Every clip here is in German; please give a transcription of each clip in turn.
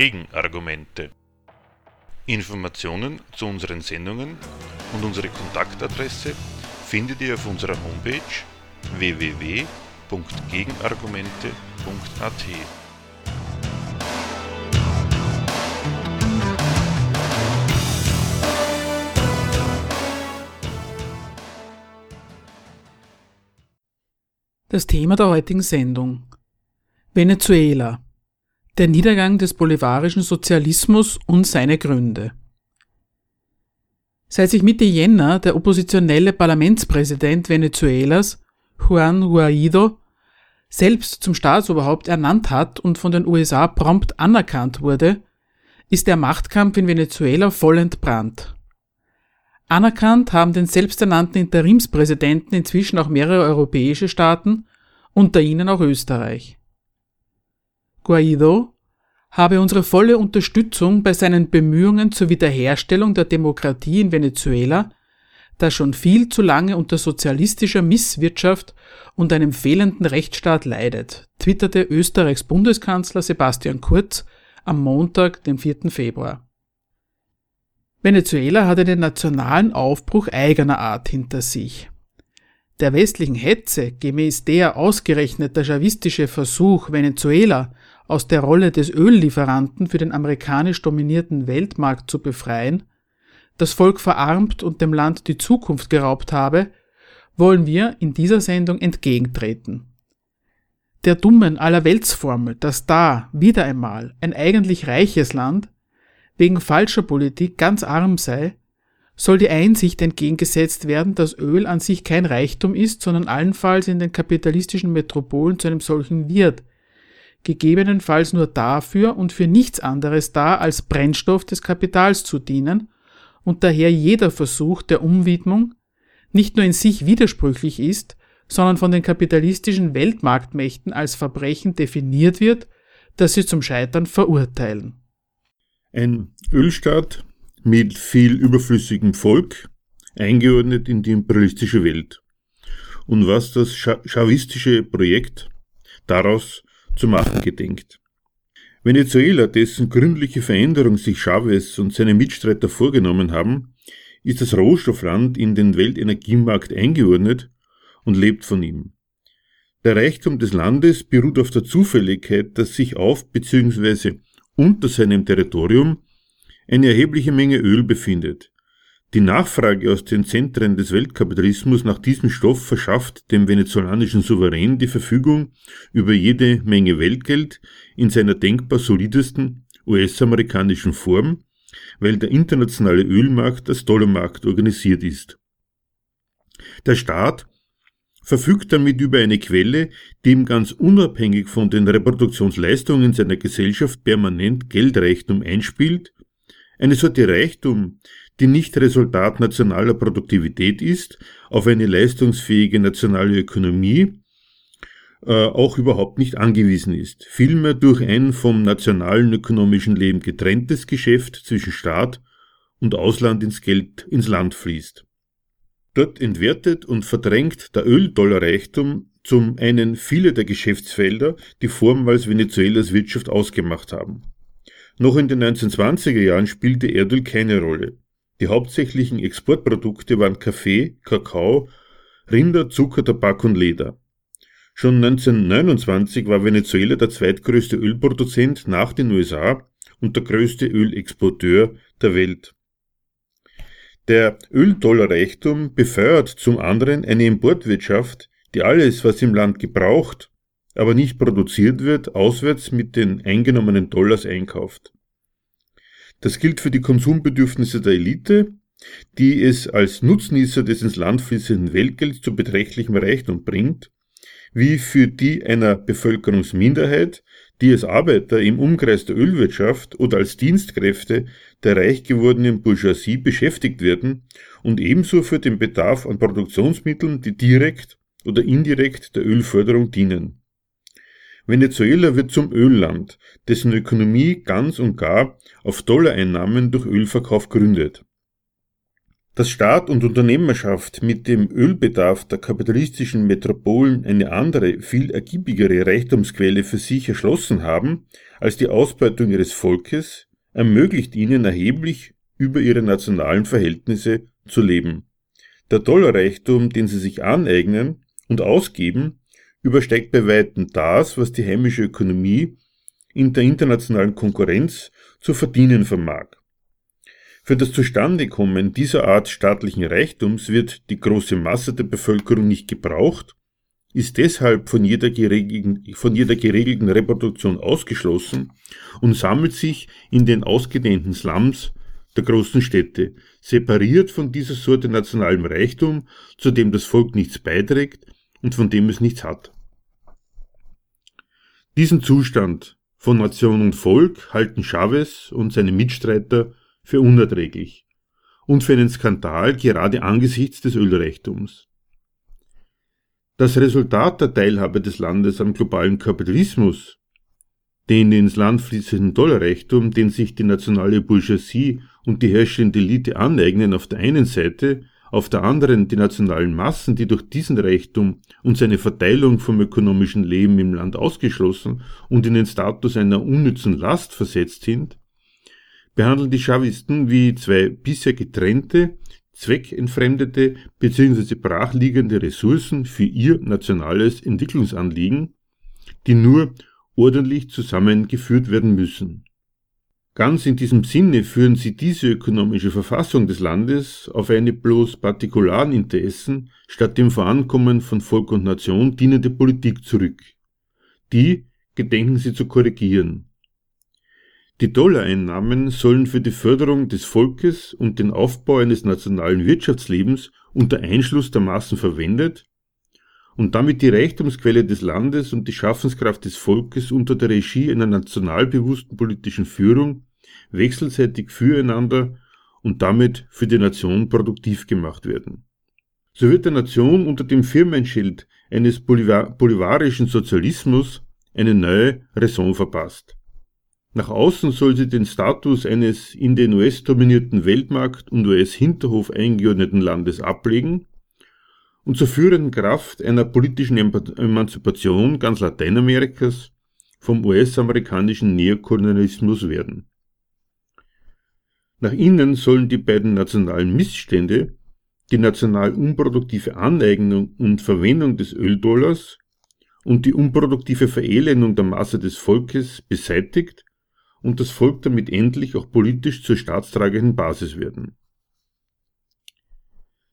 Gegenargumente. Informationen zu unseren Sendungen und unsere Kontaktadresse findet ihr auf unserer Homepage www.gegenargumente.at. Das Thema der heutigen Sendung Venezuela Der Niedergang des bolivarischen Sozialismus und seine Gründe Seit sich Mitte Jänner der oppositionelle Parlamentspräsident Venezuelas, Juan Guaido, selbst zum Staatsoberhaupt ernannt hat und von den USA prompt anerkannt wurde, ist der Machtkampf in Venezuela voll entbrannt. Anerkannt haben den selbsternannten Interimspräsidenten inzwischen auch mehrere europäische Staaten, unter ihnen auch Österreich. Guaido habe unsere volle Unterstützung bei seinen Bemühungen zur Wiederherstellung der Demokratie in Venezuela, das schon viel zu lange unter sozialistischer Misswirtschaft und einem fehlenden Rechtsstaat leidet, twitterte Österreichs Bundeskanzler Sebastian Kurz am Montag, den 4. Februar. Venezuela hatte den nationalen Aufbruch eigener Art hinter sich. Der westlichen Hetze, gemäß der ausgerechnet der chavistische Versuch, Venezuela aus der Rolle des Öllieferanten für den amerikanisch dominierten Weltmarkt zu befreien, das Volk verarmt und dem Land die Zukunft geraubt habe, wollen wir in dieser Sendung entgegentreten. Der dummen Allerweltsformel, dass da wieder einmal ein eigentlich reiches Land wegen falscher Politik ganz arm sei, soll die Einsicht entgegengesetzt werden, dass Öl an sich kein Reichtum ist, sondern allenfalls in den kapitalistischen Metropolen zu einem solchen wird, gegebenenfalls nur dafür und für nichts anderes da als Brennstoff des Kapitals zu dienen und daher jeder Versuch der Umwidmung nicht nur in sich widersprüchlich ist, sondern von den kapitalistischen Weltmarktmächten als Verbrechen definiert wird, das sie zum Scheitern verurteilen. Ein Ölstaat mit viel überflüssigem Volk, eingeordnet in die imperialistische Welt. Und was das chavistische Projekt daraus zu machen gedenkt. Venezuela, dessen gründliche Veränderung sich Chavez und seine Mitstreiter vorgenommen haben, ist das Rohstoffland in den Weltenergiemarkt eingeordnet und lebt von ihm. Der Reichtum des Landes beruht auf der Zufälligkeit, dass sich auf bzw unter seinem Territorium eine erhebliche Menge Öl befindet. Die Nachfrage aus den Zentren des Weltkapitalismus nach diesem Stoff verschafft dem venezolanischen Souverän die Verfügung über jede Menge Weltgeld in seiner denkbar solidesten US-amerikanischen Form, weil der internationale Ölmarkt als Dollarmarkt organisiert ist. Der Staat verfügt damit über eine Quelle, die ihm ganz unabhängig von den Reproduktionsleistungen seiner Gesellschaft permanent Geldreichtum einspielt, eine Sorte Reichtum, die nicht Resultat nationaler Produktivität ist, auf eine leistungsfähige nationale Ökonomie äh, auch überhaupt nicht angewiesen ist, vielmehr durch ein vom nationalen ökonomischen Leben getrenntes Geschäft zwischen Staat und Ausland ins Geld ins Land fließt. Dort entwertet und verdrängt der Öldollarreichtum zum einen viele der Geschäftsfelder, die vormals Venezuelas Wirtschaft ausgemacht haben. Noch in den 1920er Jahren spielte Erdöl keine Rolle. Die hauptsächlichen Exportprodukte waren Kaffee, Kakao, Rinder, Zucker, Tabak und Leder. Schon 1929 war Venezuela der zweitgrößte Ölproduzent nach den USA und der größte Ölexporteur der Welt. Der Öldollarreichtum befeuert zum anderen eine Importwirtschaft, die alles, was im Land gebraucht, aber nicht produziert wird, auswärts mit den eingenommenen Dollars einkauft. Das gilt für die Konsumbedürfnisse der Elite, die es als Nutznießer des ins Land fließenden Weltgelds zu beträchtlichem Reichtum bringt, wie für die einer Bevölkerungsminderheit, die als Arbeiter im Umkreis der Ölwirtschaft oder als Dienstkräfte der reich gewordenen Bourgeoisie beschäftigt werden und ebenso für den Bedarf an Produktionsmitteln, die direkt oder indirekt der Ölförderung dienen. Venezuela wird zum Ölland, dessen Ökonomie ganz und gar auf Dollareinnahmen durch Ölverkauf gründet. Dass Staat und Unternehmerschaft mit dem Ölbedarf der kapitalistischen Metropolen eine andere, viel ergiebigere Reichtumsquelle für sich erschlossen haben als die Ausbeutung ihres Volkes, ermöglicht ihnen erheblich über ihre nationalen Verhältnisse zu leben. Der Dollarreichtum, den sie sich aneignen und ausgeben, übersteigt bei weitem das, was die heimische Ökonomie in der internationalen Konkurrenz zu verdienen vermag. Für das Zustandekommen dieser Art staatlichen Reichtums wird die große Masse der Bevölkerung nicht gebraucht, ist deshalb von jeder, geregelten, von jeder geregelten Reproduktion ausgeschlossen und sammelt sich in den ausgedehnten Slums der großen Städte, separiert von dieser Sorte nationalem Reichtum, zu dem das Volk nichts beiträgt und von dem es nichts hat. Diesen Zustand von Nation und Volk halten Chavez und seine Mitstreiter für unerträglich und für einen Skandal gerade angesichts des Ölreichtums. Das Resultat der Teilhabe des Landes am globalen Kapitalismus, den ins Land fließenden Dollarreichtum, den sich die nationale Bourgeoisie und die herrschende Elite aneignen auf der einen Seite, auf der anderen die nationalen Massen, die durch diesen Reichtum und seine Verteilung vom ökonomischen Leben im Land ausgeschlossen und in den Status einer unnützen Last versetzt sind, behandeln die Chavisten wie zwei bisher getrennte, zweckentfremdete bzw. brachliegende Ressourcen für ihr nationales Entwicklungsanliegen, die nur ordentlich zusammengeführt werden müssen. Ganz in diesem Sinne führen sie diese ökonomische Verfassung des Landes auf eine bloß partikularen Interessen statt dem Vorankommen von Volk und Nation dienende Politik zurück. Die gedenken sie zu korrigieren. Die Dollareinnahmen sollen für die Förderung des Volkes und den Aufbau eines nationalen Wirtschaftslebens unter Einschluss der Massen verwendet und damit die Reichtumsquelle des Landes und die Schaffenskraft des Volkes unter der Regie einer nationalbewussten politischen Führung wechselseitig füreinander und damit für die Nation produktiv gemacht werden. So wird der Nation unter dem Firmenschild eines bolivarischen Sozialismus eine neue Raison verpasst. Nach außen soll sie den Status eines in den US-dominierten Weltmarkt und US-Hinterhof eingeordneten Landes ablegen und zur führenden Kraft einer politischen Emanzipation ganz Lateinamerikas vom US-amerikanischen Neokolonialismus werden. Nach innen sollen die beiden nationalen Missstände, die national unproduktive Aneignung und Verwendung des Öldollars und die unproduktive Verelendung der Masse des Volkes beseitigt und das Volk damit endlich auch politisch zur staatstragenden Basis werden.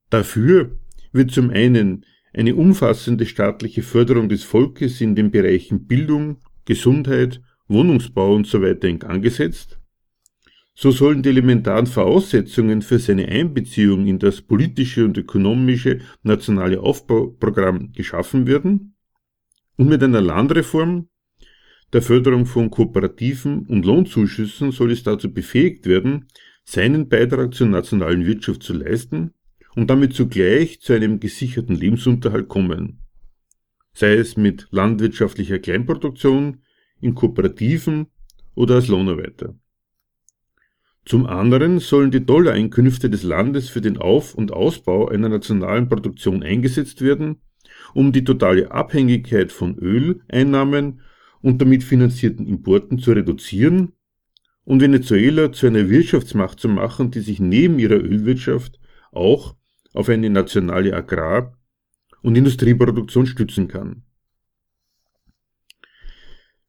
Dafür wird zum einen eine umfassende staatliche Förderung des Volkes in den Bereichen Bildung, Gesundheit, Wohnungsbau usw. So in Gang gesetzt. So sollen die elementaren Voraussetzungen für seine Einbeziehung in das politische und ökonomische nationale Aufbauprogramm geschaffen werden. Und mit einer Landreform der Förderung von Kooperativen und Lohnzuschüssen soll es dazu befähigt werden, seinen Beitrag zur nationalen Wirtschaft zu leisten und damit zugleich zu einem gesicherten Lebensunterhalt kommen. Sei es mit landwirtschaftlicher Kleinproduktion, in Kooperativen oder als Lohnarbeiter. Zum anderen sollen die Dollareinkünfte des Landes für den Auf- und Ausbau einer nationalen Produktion eingesetzt werden, um die totale Abhängigkeit von Öleinnahmen und damit finanzierten Importen zu reduzieren und Venezuela zu einer Wirtschaftsmacht zu machen, die sich neben ihrer Ölwirtschaft auch auf eine nationale Agrar- und Industrieproduktion stützen kann.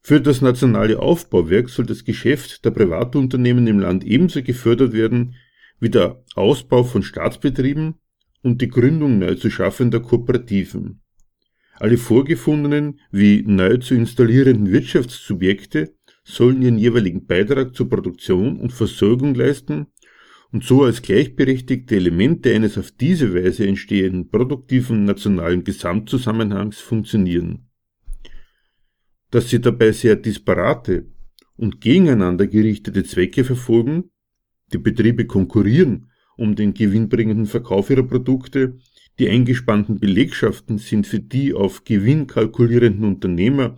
Für das nationale Aufbauwerk soll das Geschäft der Privatunternehmen im Land ebenso gefördert werden wie der Ausbau von Staatsbetrieben und die Gründung neu zu schaffender Kooperativen. Alle vorgefundenen wie neu zu installierenden Wirtschaftssubjekte sollen ihren jeweiligen Beitrag zur Produktion und Versorgung leisten und so als gleichberechtigte Elemente eines auf diese Weise entstehenden produktiven nationalen Gesamtzusammenhangs funktionieren. Dass sie dabei sehr disparate und gegeneinander gerichtete Zwecke verfolgen, die Betriebe konkurrieren um den gewinnbringenden Verkauf ihrer Produkte die eingespannten Belegschaften sind für die auf Gewinn kalkulierenden Unternehmer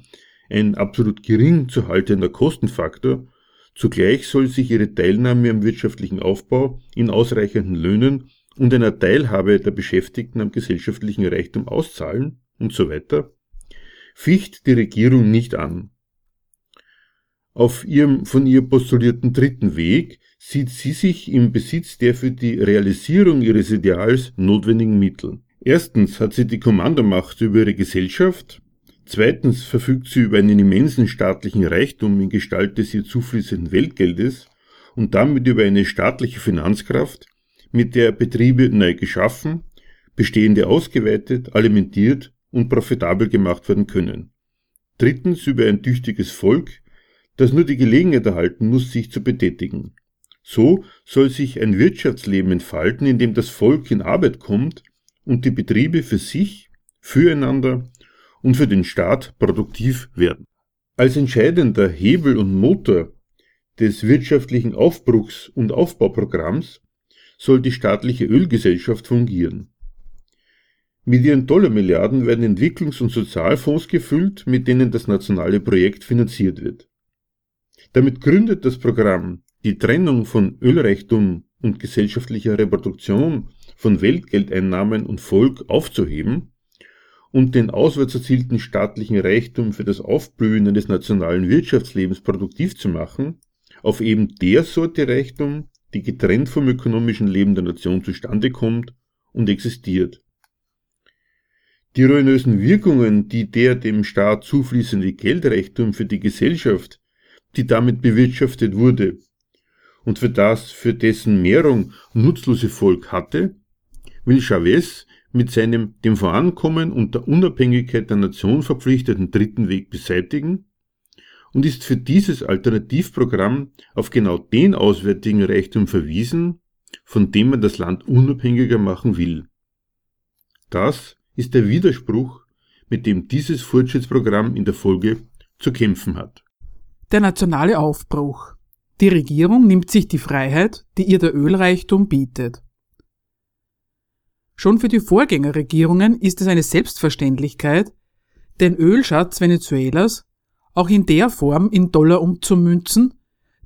ein absolut gering zu haltender Kostenfaktor, zugleich soll sich ihre Teilnahme am wirtschaftlichen Aufbau in ausreichenden Löhnen und einer Teilhabe der Beschäftigten am gesellschaftlichen Reichtum auszahlen und so weiter, ficht die Regierung nicht an. Auf ihrem von ihr postulierten dritten Weg sieht sie sich im Besitz der für die Realisierung ihres Ideals notwendigen Mittel. Erstens hat sie die Kommandomacht über ihre Gesellschaft, zweitens verfügt sie über einen immensen staatlichen Reichtum in Gestalt des ihr zufließenden Weltgeldes und damit über eine staatliche Finanzkraft, mit der Betriebe neu geschaffen, bestehende ausgeweitet, alimentiert und profitabel gemacht werden können. Drittens über ein tüchtiges Volk, das nur die Gelegenheit erhalten muss, sich zu betätigen. So soll sich ein Wirtschaftsleben entfalten, in dem das Volk in Arbeit kommt und die Betriebe für sich, füreinander und für den Staat produktiv werden. Als entscheidender Hebel und Motor des wirtschaftlichen Aufbruchs und Aufbauprogramms soll die staatliche Ölgesellschaft fungieren. Mit ihren Dollarmilliarden werden Entwicklungs- und Sozialfonds gefüllt, mit denen das nationale Projekt finanziert wird. Damit gründet das Programm die Trennung von Ölreichtum und gesellschaftlicher Reproduktion von Weltgeldeinnahmen und Volk aufzuheben und den auswärts erzielten staatlichen Reichtum für das Aufblühen eines nationalen Wirtschaftslebens produktiv zu machen, auf eben der Sorte Reichtum, die getrennt vom ökonomischen Leben der Nation zustande kommt und existiert. Die ruinösen Wirkungen, die der dem Staat zufließende Geldreichtum für die Gesellschaft, die damit bewirtschaftet wurde, und für das für dessen Mehrung nutzlose Volk hatte, will Chavez mit seinem dem Vorankommen und der Unabhängigkeit der Nation verpflichteten dritten Weg beseitigen und ist für dieses Alternativprogramm auf genau den auswärtigen Reichtum verwiesen, von dem man das Land unabhängiger machen will. Das ist der Widerspruch, mit dem dieses Fortschrittsprogramm in der Folge zu kämpfen hat. Der nationale Aufbruch. Die Regierung nimmt sich die Freiheit, die ihr der Ölreichtum bietet. Schon für die Vorgängerregierungen ist es eine Selbstverständlichkeit, den Ölschatz Venezuelas auch in der Form in Dollar umzumünzen,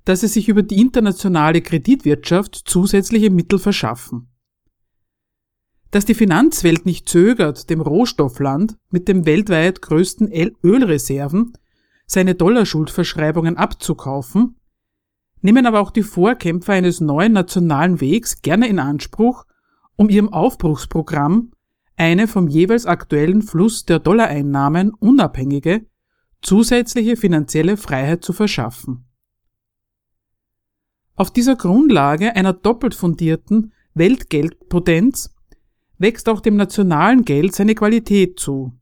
dass sie sich über die internationale Kreditwirtschaft zusätzliche Mittel verschaffen. Dass die Finanzwelt nicht zögert, dem Rohstoffland mit dem weltweit größten Ölreserven seine Dollarschuldverschreibungen abzukaufen, nehmen aber auch die Vorkämpfer eines neuen nationalen Wegs gerne in Anspruch, um ihrem Aufbruchsprogramm eine vom jeweils aktuellen Fluss der Dollareinnahmen unabhängige, zusätzliche finanzielle Freiheit zu verschaffen. Auf dieser Grundlage einer doppelt fundierten Weltgeldpotenz wächst auch dem nationalen Geld seine Qualität zu.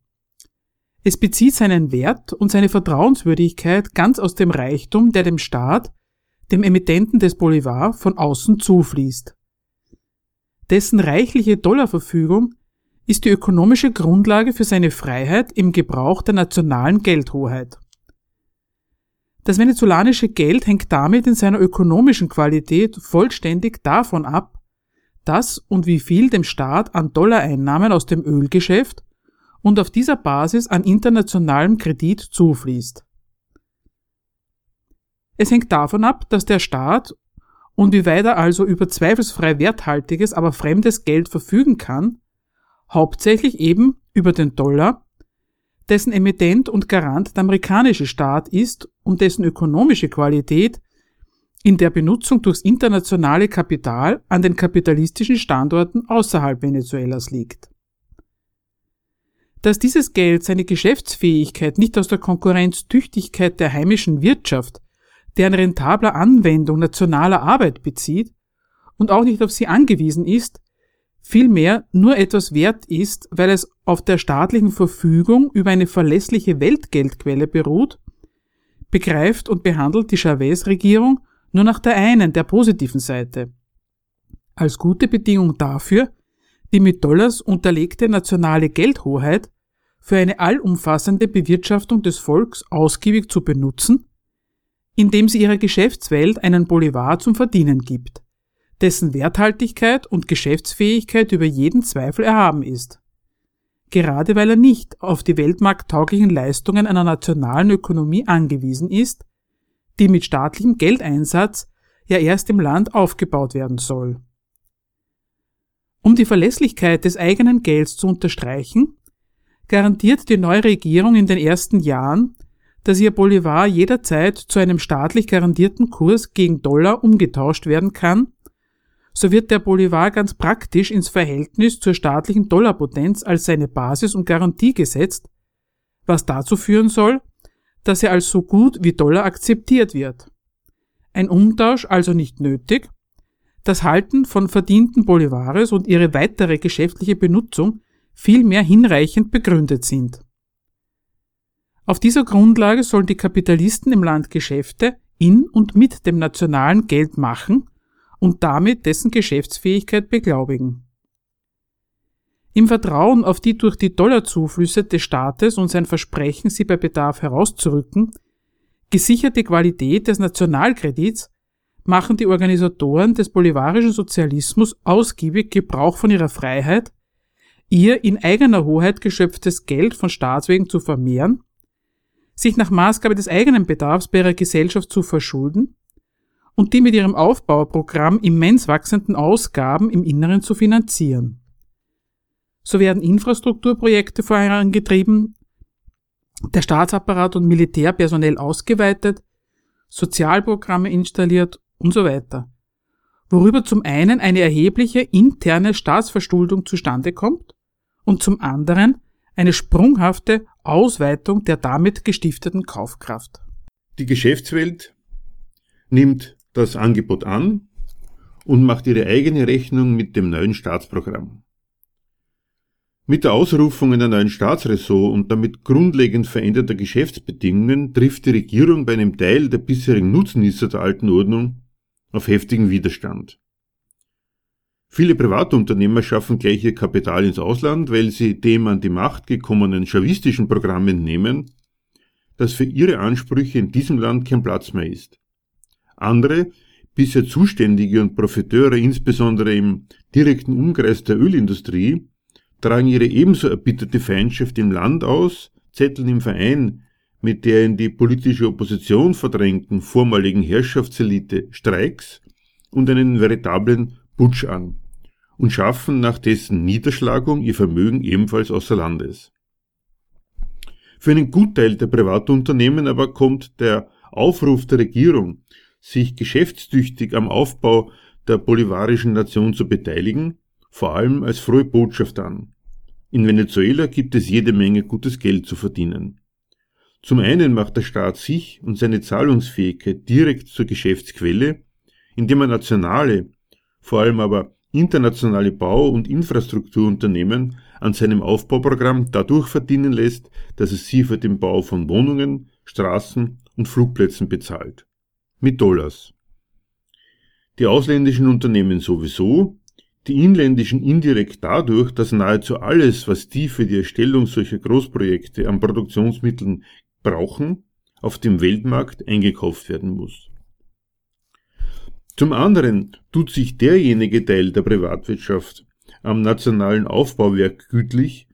Es bezieht seinen Wert und seine Vertrauenswürdigkeit ganz aus dem Reichtum, der dem Staat, dem Emittenten des Bolivar, von außen zufließt. Dessen reichliche Dollarverfügung ist die ökonomische Grundlage für seine Freiheit im Gebrauch der nationalen Geldhoheit. Das venezolanische Geld hängt damit in seiner ökonomischen Qualität vollständig davon ab, dass und wie viel dem Staat an Dollareinnahmen aus dem Ölgeschäft und auf dieser Basis an internationalem Kredit zufließt. Es hängt davon ab, dass der Staat und wie weit er also über zweifelsfrei werthaltiges, aber fremdes Geld verfügen kann, hauptsächlich eben über den Dollar, dessen Emittent und Garant der amerikanische Staat ist und dessen ökonomische Qualität in der Benutzung durchs internationale Kapital an den kapitalistischen Standorten außerhalb Venezuelas liegt. Dass dieses Geld seine Geschäftsfähigkeit nicht aus der Konkurrenztüchtigkeit der heimischen Wirtschaft, deren rentabler Anwendung nationaler Arbeit bezieht und auch nicht auf sie angewiesen ist, vielmehr nur etwas wert ist, weil es auf der staatlichen Verfügung über eine verlässliche Weltgeldquelle beruht, begreift und behandelt die Chavez-Regierung nur nach der einen, der positiven Seite. Als gute Bedingung dafür, die mit Dollars unterlegte nationale Geldhoheit für eine allumfassende Bewirtschaftung des Volks ausgiebig zu benutzen, indem sie ihrer Geschäftswelt einen Bolivar zum Verdienen gibt dessen Werthaltigkeit und Geschäftsfähigkeit über jeden Zweifel erhaben ist. Gerade weil er nicht auf die weltmarkttauglichen Leistungen einer nationalen Ökonomie angewiesen ist, die mit staatlichem Geldeinsatz ja erst im Land aufgebaut werden soll. Um die Verlässlichkeit des eigenen Gelds zu unterstreichen, garantiert die neue Regierung in den ersten Jahren, dass ihr Bolivar jederzeit zu einem staatlich garantierten Kurs gegen Dollar umgetauscht werden kann, so wird der Bolivar ganz praktisch ins Verhältnis zur staatlichen Dollarpotenz als seine Basis und Garantie gesetzt, was dazu führen soll, dass er als so gut wie Dollar akzeptiert wird. Ein Umtausch also nicht nötig, das Halten von verdienten Bolivares und ihre weitere geschäftliche Benutzung vielmehr hinreichend begründet sind. Auf dieser Grundlage sollen die Kapitalisten im Land Geschäfte in und mit dem nationalen Geld machen und damit dessen Geschäftsfähigkeit beglaubigen. Im Vertrauen auf die durch die Dollarzuflüsse des Staates und sein Versprechen, sie bei Bedarf herauszurücken, gesicherte Qualität des Nationalkredits machen die Organisatoren des bolivarischen Sozialismus ausgiebig Gebrauch von ihrer Freiheit, ihr in eigener Hoheit geschöpftes Geld von Staatswegen zu vermehren, sich nach Maßgabe des eigenen Bedarfs bei ihrer Gesellschaft zu verschulden und die mit ihrem Aufbauprogramm immens wachsenden Ausgaben im Inneren zu finanzieren. So werden Infrastrukturprojekte vorangetrieben, der Staatsapparat und Militär personell ausgeweitet, Sozialprogramme installiert und so weiter. Worüber zum einen eine erhebliche interne Staatsverschuldung zustande kommt und zum anderen eine sprunghafte Ausweitung der damit gestifteten Kaufkraft. Die Geschäftswelt nimmt das Angebot an und macht ihre eigene Rechnung mit dem neuen Staatsprogramm. Mit der Ausrufung einer neuen Staatsressort und damit grundlegend veränderter Geschäftsbedingungen trifft die Regierung bei einem Teil der bisherigen Nutznießer der alten Ordnung auf heftigen Widerstand. Viele Privatunternehmer schaffen gleich ihr Kapital ins Ausland, weil sie dem an die Macht gekommenen chavistischen Programm entnehmen, dass für ihre Ansprüche in diesem Land kein Platz mehr ist. Andere, bisher Zuständige und Profiteure, insbesondere im direkten Umkreis der Ölindustrie, tragen ihre ebenso erbitterte Feindschaft im Land aus, zetteln im Verein mit der in die politische Opposition verdrängten vormaligen Herrschaftselite Streiks und einen veritablen Putsch an und schaffen nach dessen Niederschlagung ihr Vermögen ebenfalls außer Landes. Für einen Gutteil der Privatunternehmen aber kommt der Aufruf der Regierung, sich geschäftstüchtig am Aufbau der bolivarischen Nation zu beteiligen, vor allem als frohe Botschaft an. In Venezuela gibt es jede Menge gutes Geld zu verdienen. Zum einen macht der Staat sich und seine Zahlungsfähigkeit direkt zur Geschäftsquelle, indem er nationale, vor allem aber internationale Bau- und Infrastrukturunternehmen an seinem Aufbauprogramm dadurch verdienen lässt, dass es sie für den Bau von Wohnungen, Straßen und Flugplätzen bezahlt. Mit Dollars. Die ausländischen Unternehmen sowieso, die inländischen indirekt dadurch, dass nahezu alles, was die für die Erstellung solcher Großprojekte an Produktionsmitteln brauchen, auf dem Weltmarkt eingekauft werden muss. Zum anderen tut sich derjenige Teil der Privatwirtschaft am nationalen Aufbauwerk gütlich,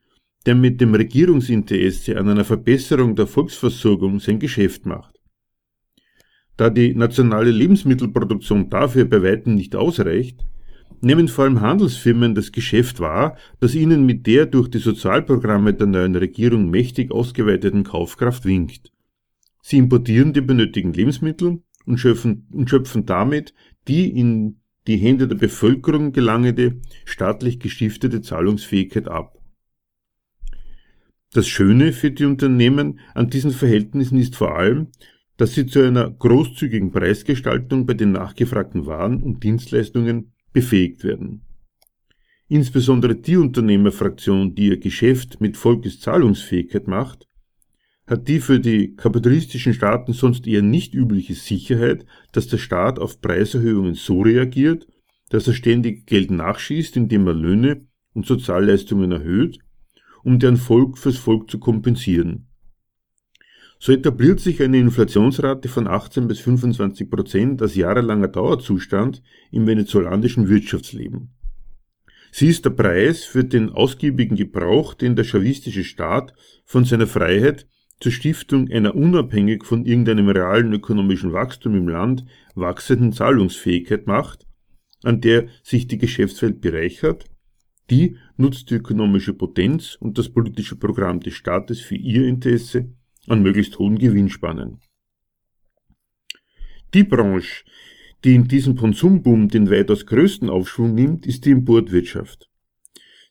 der mit dem Regierungsinteresse an einer Verbesserung der Volksversorgung sein Geschäft macht. Da die nationale Lebensmittelproduktion dafür bei weitem nicht ausreicht, nehmen vor allem Handelsfirmen das Geschäft wahr, das ihnen mit der durch die Sozialprogramme der neuen Regierung mächtig ausgeweiteten Kaufkraft winkt. Sie importieren die benötigten Lebensmittel und schöpfen, und schöpfen damit die in die Hände der Bevölkerung gelangende, staatlich gestiftete Zahlungsfähigkeit ab. Das Schöne für die Unternehmen an diesen Verhältnissen ist vor allem, dass sie zu einer großzügigen Preisgestaltung bei den nachgefragten Waren und Dienstleistungen befähigt werden. Insbesondere die Unternehmerfraktion, die ihr Geschäft mit Volkeszahlungsfähigkeit macht, hat die für die kapitalistischen Staaten sonst eher nicht übliche Sicherheit, dass der Staat auf Preiserhöhungen so reagiert, dass er ständig Geld nachschießt, indem er Löhne und Sozialleistungen erhöht, um deren Volk fürs Volk zu kompensieren. So etabliert sich eine Inflationsrate von 18 bis 25 Prozent als jahrelanger Dauerzustand im venezolanischen Wirtschaftsleben. Sie ist der Preis für den ausgiebigen Gebrauch, den der chavistische Staat von seiner Freiheit zur Stiftung einer unabhängig von irgendeinem realen ökonomischen Wachstum im Land wachsenden Zahlungsfähigkeit macht, an der sich die Geschäftswelt bereichert Die nutzt die ökonomische Potenz und das politische Programm des Staates für ihr Interesse an möglichst hohen Gewinnspannen. Die Branche, die in diesem Konsumboom den weitaus größten Aufschwung nimmt, ist die Importwirtschaft.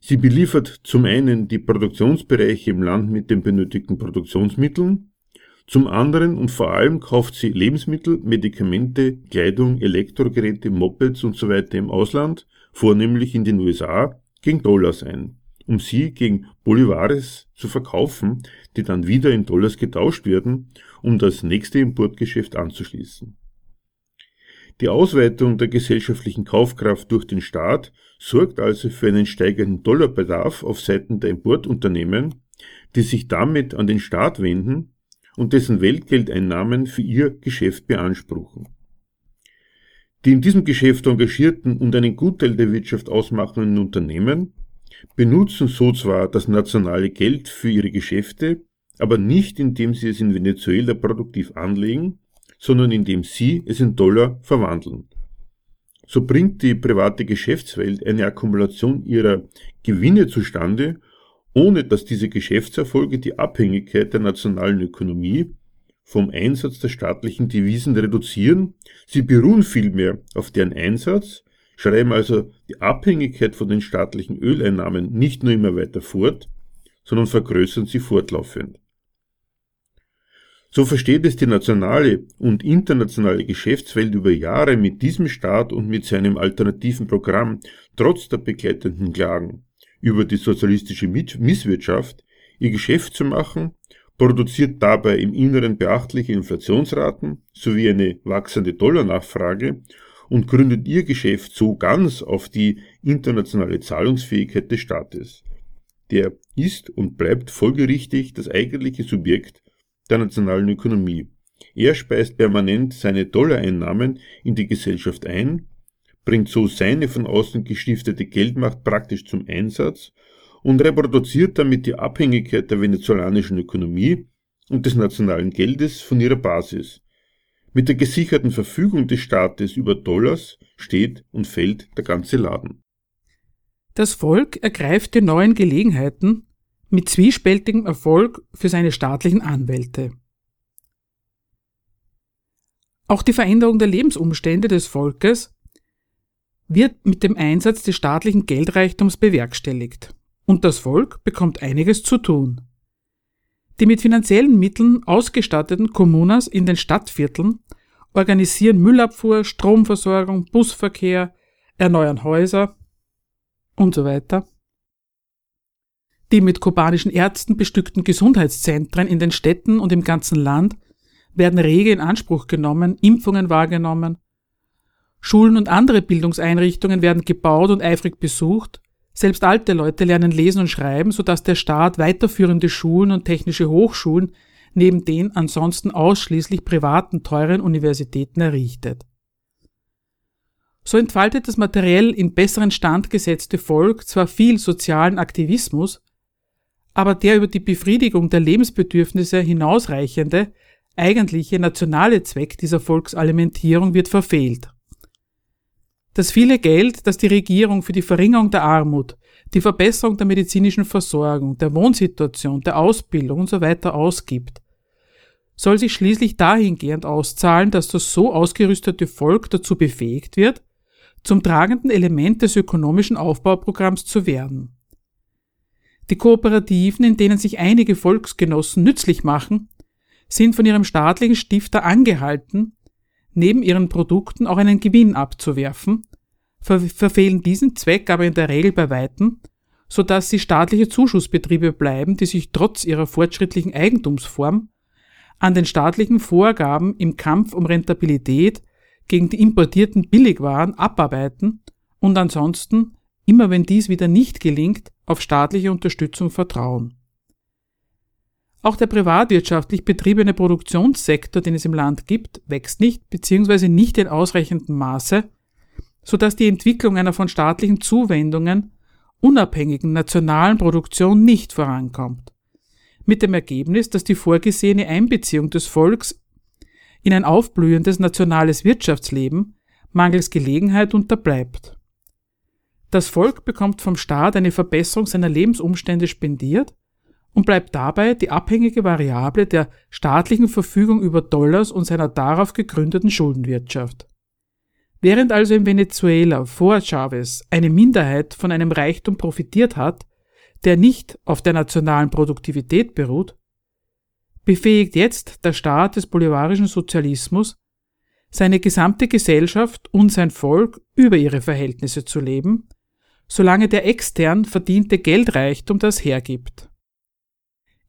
Sie beliefert zum einen die Produktionsbereiche im Land mit den benötigten Produktionsmitteln, zum anderen und vor allem kauft sie Lebensmittel, Medikamente, Kleidung, Elektrogeräte, Mopeds usw. So im Ausland, vornehmlich in den USA, gegen Dollars ein, um sie gegen Bolivares zu verkaufen, die dann wieder in Dollars getauscht werden, um das nächste Importgeschäft anzuschließen. Die Ausweitung der gesellschaftlichen Kaufkraft durch den Staat sorgt also für einen steigenden Dollarbedarf auf Seiten der Importunternehmen, die sich damit an den Staat wenden und dessen Weltgeldeinnahmen für ihr Geschäft beanspruchen. Die in diesem Geschäft engagierten und einen Gutteil der Wirtschaft ausmachenden Unternehmen benutzen so zwar das nationale Geld für ihre Geschäfte, aber nicht indem sie es in Venezuela produktiv anlegen, sondern indem sie es in Dollar verwandeln. So bringt die private Geschäftswelt eine Akkumulation ihrer Gewinne zustande, ohne dass diese Geschäftserfolge die Abhängigkeit der nationalen Ökonomie vom Einsatz der staatlichen Devisen reduzieren, sie beruhen vielmehr auf deren Einsatz, schreiben also die Abhängigkeit von den staatlichen Öleinnahmen nicht nur immer weiter fort, sondern vergrößern sie fortlaufend. So versteht es die nationale und internationale Geschäftswelt über Jahre mit diesem Staat und mit seinem alternativen Programm trotz der begleitenden Klagen über die sozialistische Misswirtschaft ihr Geschäft zu machen, produziert dabei im Inneren beachtliche Inflationsraten sowie eine wachsende Dollarnachfrage und gründet ihr Geschäft so ganz auf die internationale Zahlungsfähigkeit des Staates. Der ist und bleibt folgerichtig das eigentliche Subjekt der nationalen Ökonomie. Er speist permanent seine Dollareinnahmen in die Gesellschaft ein, bringt so seine von außen gestiftete Geldmacht praktisch zum Einsatz und reproduziert damit die Abhängigkeit der venezolanischen Ökonomie und des nationalen Geldes von ihrer Basis. Mit der gesicherten Verfügung des Staates über Dollars steht und fällt der ganze Laden. Das Volk ergreift die neuen Gelegenheiten, mit zwiespältigem Erfolg für seine staatlichen Anwälte. Auch die Veränderung der Lebensumstände des Volkes wird mit dem Einsatz des staatlichen Geldreichtums bewerkstelligt, und das Volk bekommt einiges zu tun. Die mit finanziellen Mitteln ausgestatteten Kommunas in den Stadtvierteln organisieren Müllabfuhr, Stromversorgung, Busverkehr, erneuern Häuser und so weiter die mit kubanischen Ärzten bestückten Gesundheitszentren in den Städten und im ganzen Land werden rege in Anspruch genommen, Impfungen wahrgenommen. Schulen und andere Bildungseinrichtungen werden gebaut und eifrig besucht. Selbst alte Leute lernen lesen und schreiben, sodass der Staat weiterführende Schulen und technische Hochschulen neben den ansonsten ausschließlich privaten teuren Universitäten errichtet. So entfaltet das materiell in besseren Stand gesetzte Volk zwar viel sozialen Aktivismus, aber der über die Befriedigung der Lebensbedürfnisse hinausreichende, eigentliche nationale Zweck dieser Volksalimentierung wird verfehlt. Das viele Geld, das die Regierung für die Verringerung der Armut, die Verbesserung der medizinischen Versorgung, der Wohnsituation, der Ausbildung usw. So ausgibt, soll sich schließlich dahingehend auszahlen, dass das so ausgerüstete Volk dazu befähigt wird, zum tragenden Element des ökonomischen Aufbauprogramms zu werden. Die Kooperativen, in denen sich einige Volksgenossen nützlich machen, sind von ihrem staatlichen Stifter angehalten, neben ihren Produkten auch einen Gewinn abzuwerfen, ver verfehlen diesen Zweck aber in der Regel bei Weitem, so dass sie staatliche Zuschussbetriebe bleiben, die sich trotz ihrer fortschrittlichen Eigentumsform an den staatlichen Vorgaben im Kampf um Rentabilität gegen die importierten Billigwaren abarbeiten und ansonsten, immer wenn dies wieder nicht gelingt, auf staatliche Unterstützung vertrauen. Auch der privatwirtschaftlich betriebene Produktionssektor, den es im Land gibt, wächst nicht bzw. nicht in ausreichendem Maße, sodass die Entwicklung einer von staatlichen Zuwendungen unabhängigen nationalen Produktion nicht vorankommt. Mit dem Ergebnis, dass die vorgesehene Einbeziehung des Volks in ein aufblühendes nationales Wirtschaftsleben mangels Gelegenheit unterbleibt. Das Volk bekommt vom Staat eine Verbesserung seiner Lebensumstände spendiert und bleibt dabei die abhängige Variable der staatlichen Verfügung über Dollars und seiner darauf gegründeten Schuldenwirtschaft. Während also in Venezuela vor Chavez eine Minderheit von einem Reichtum profitiert hat, der nicht auf der nationalen Produktivität beruht, befähigt jetzt der Staat des bolivarischen Sozialismus seine gesamte Gesellschaft und sein Volk über ihre Verhältnisse zu leben, solange der extern verdiente Geldreichtum das hergibt.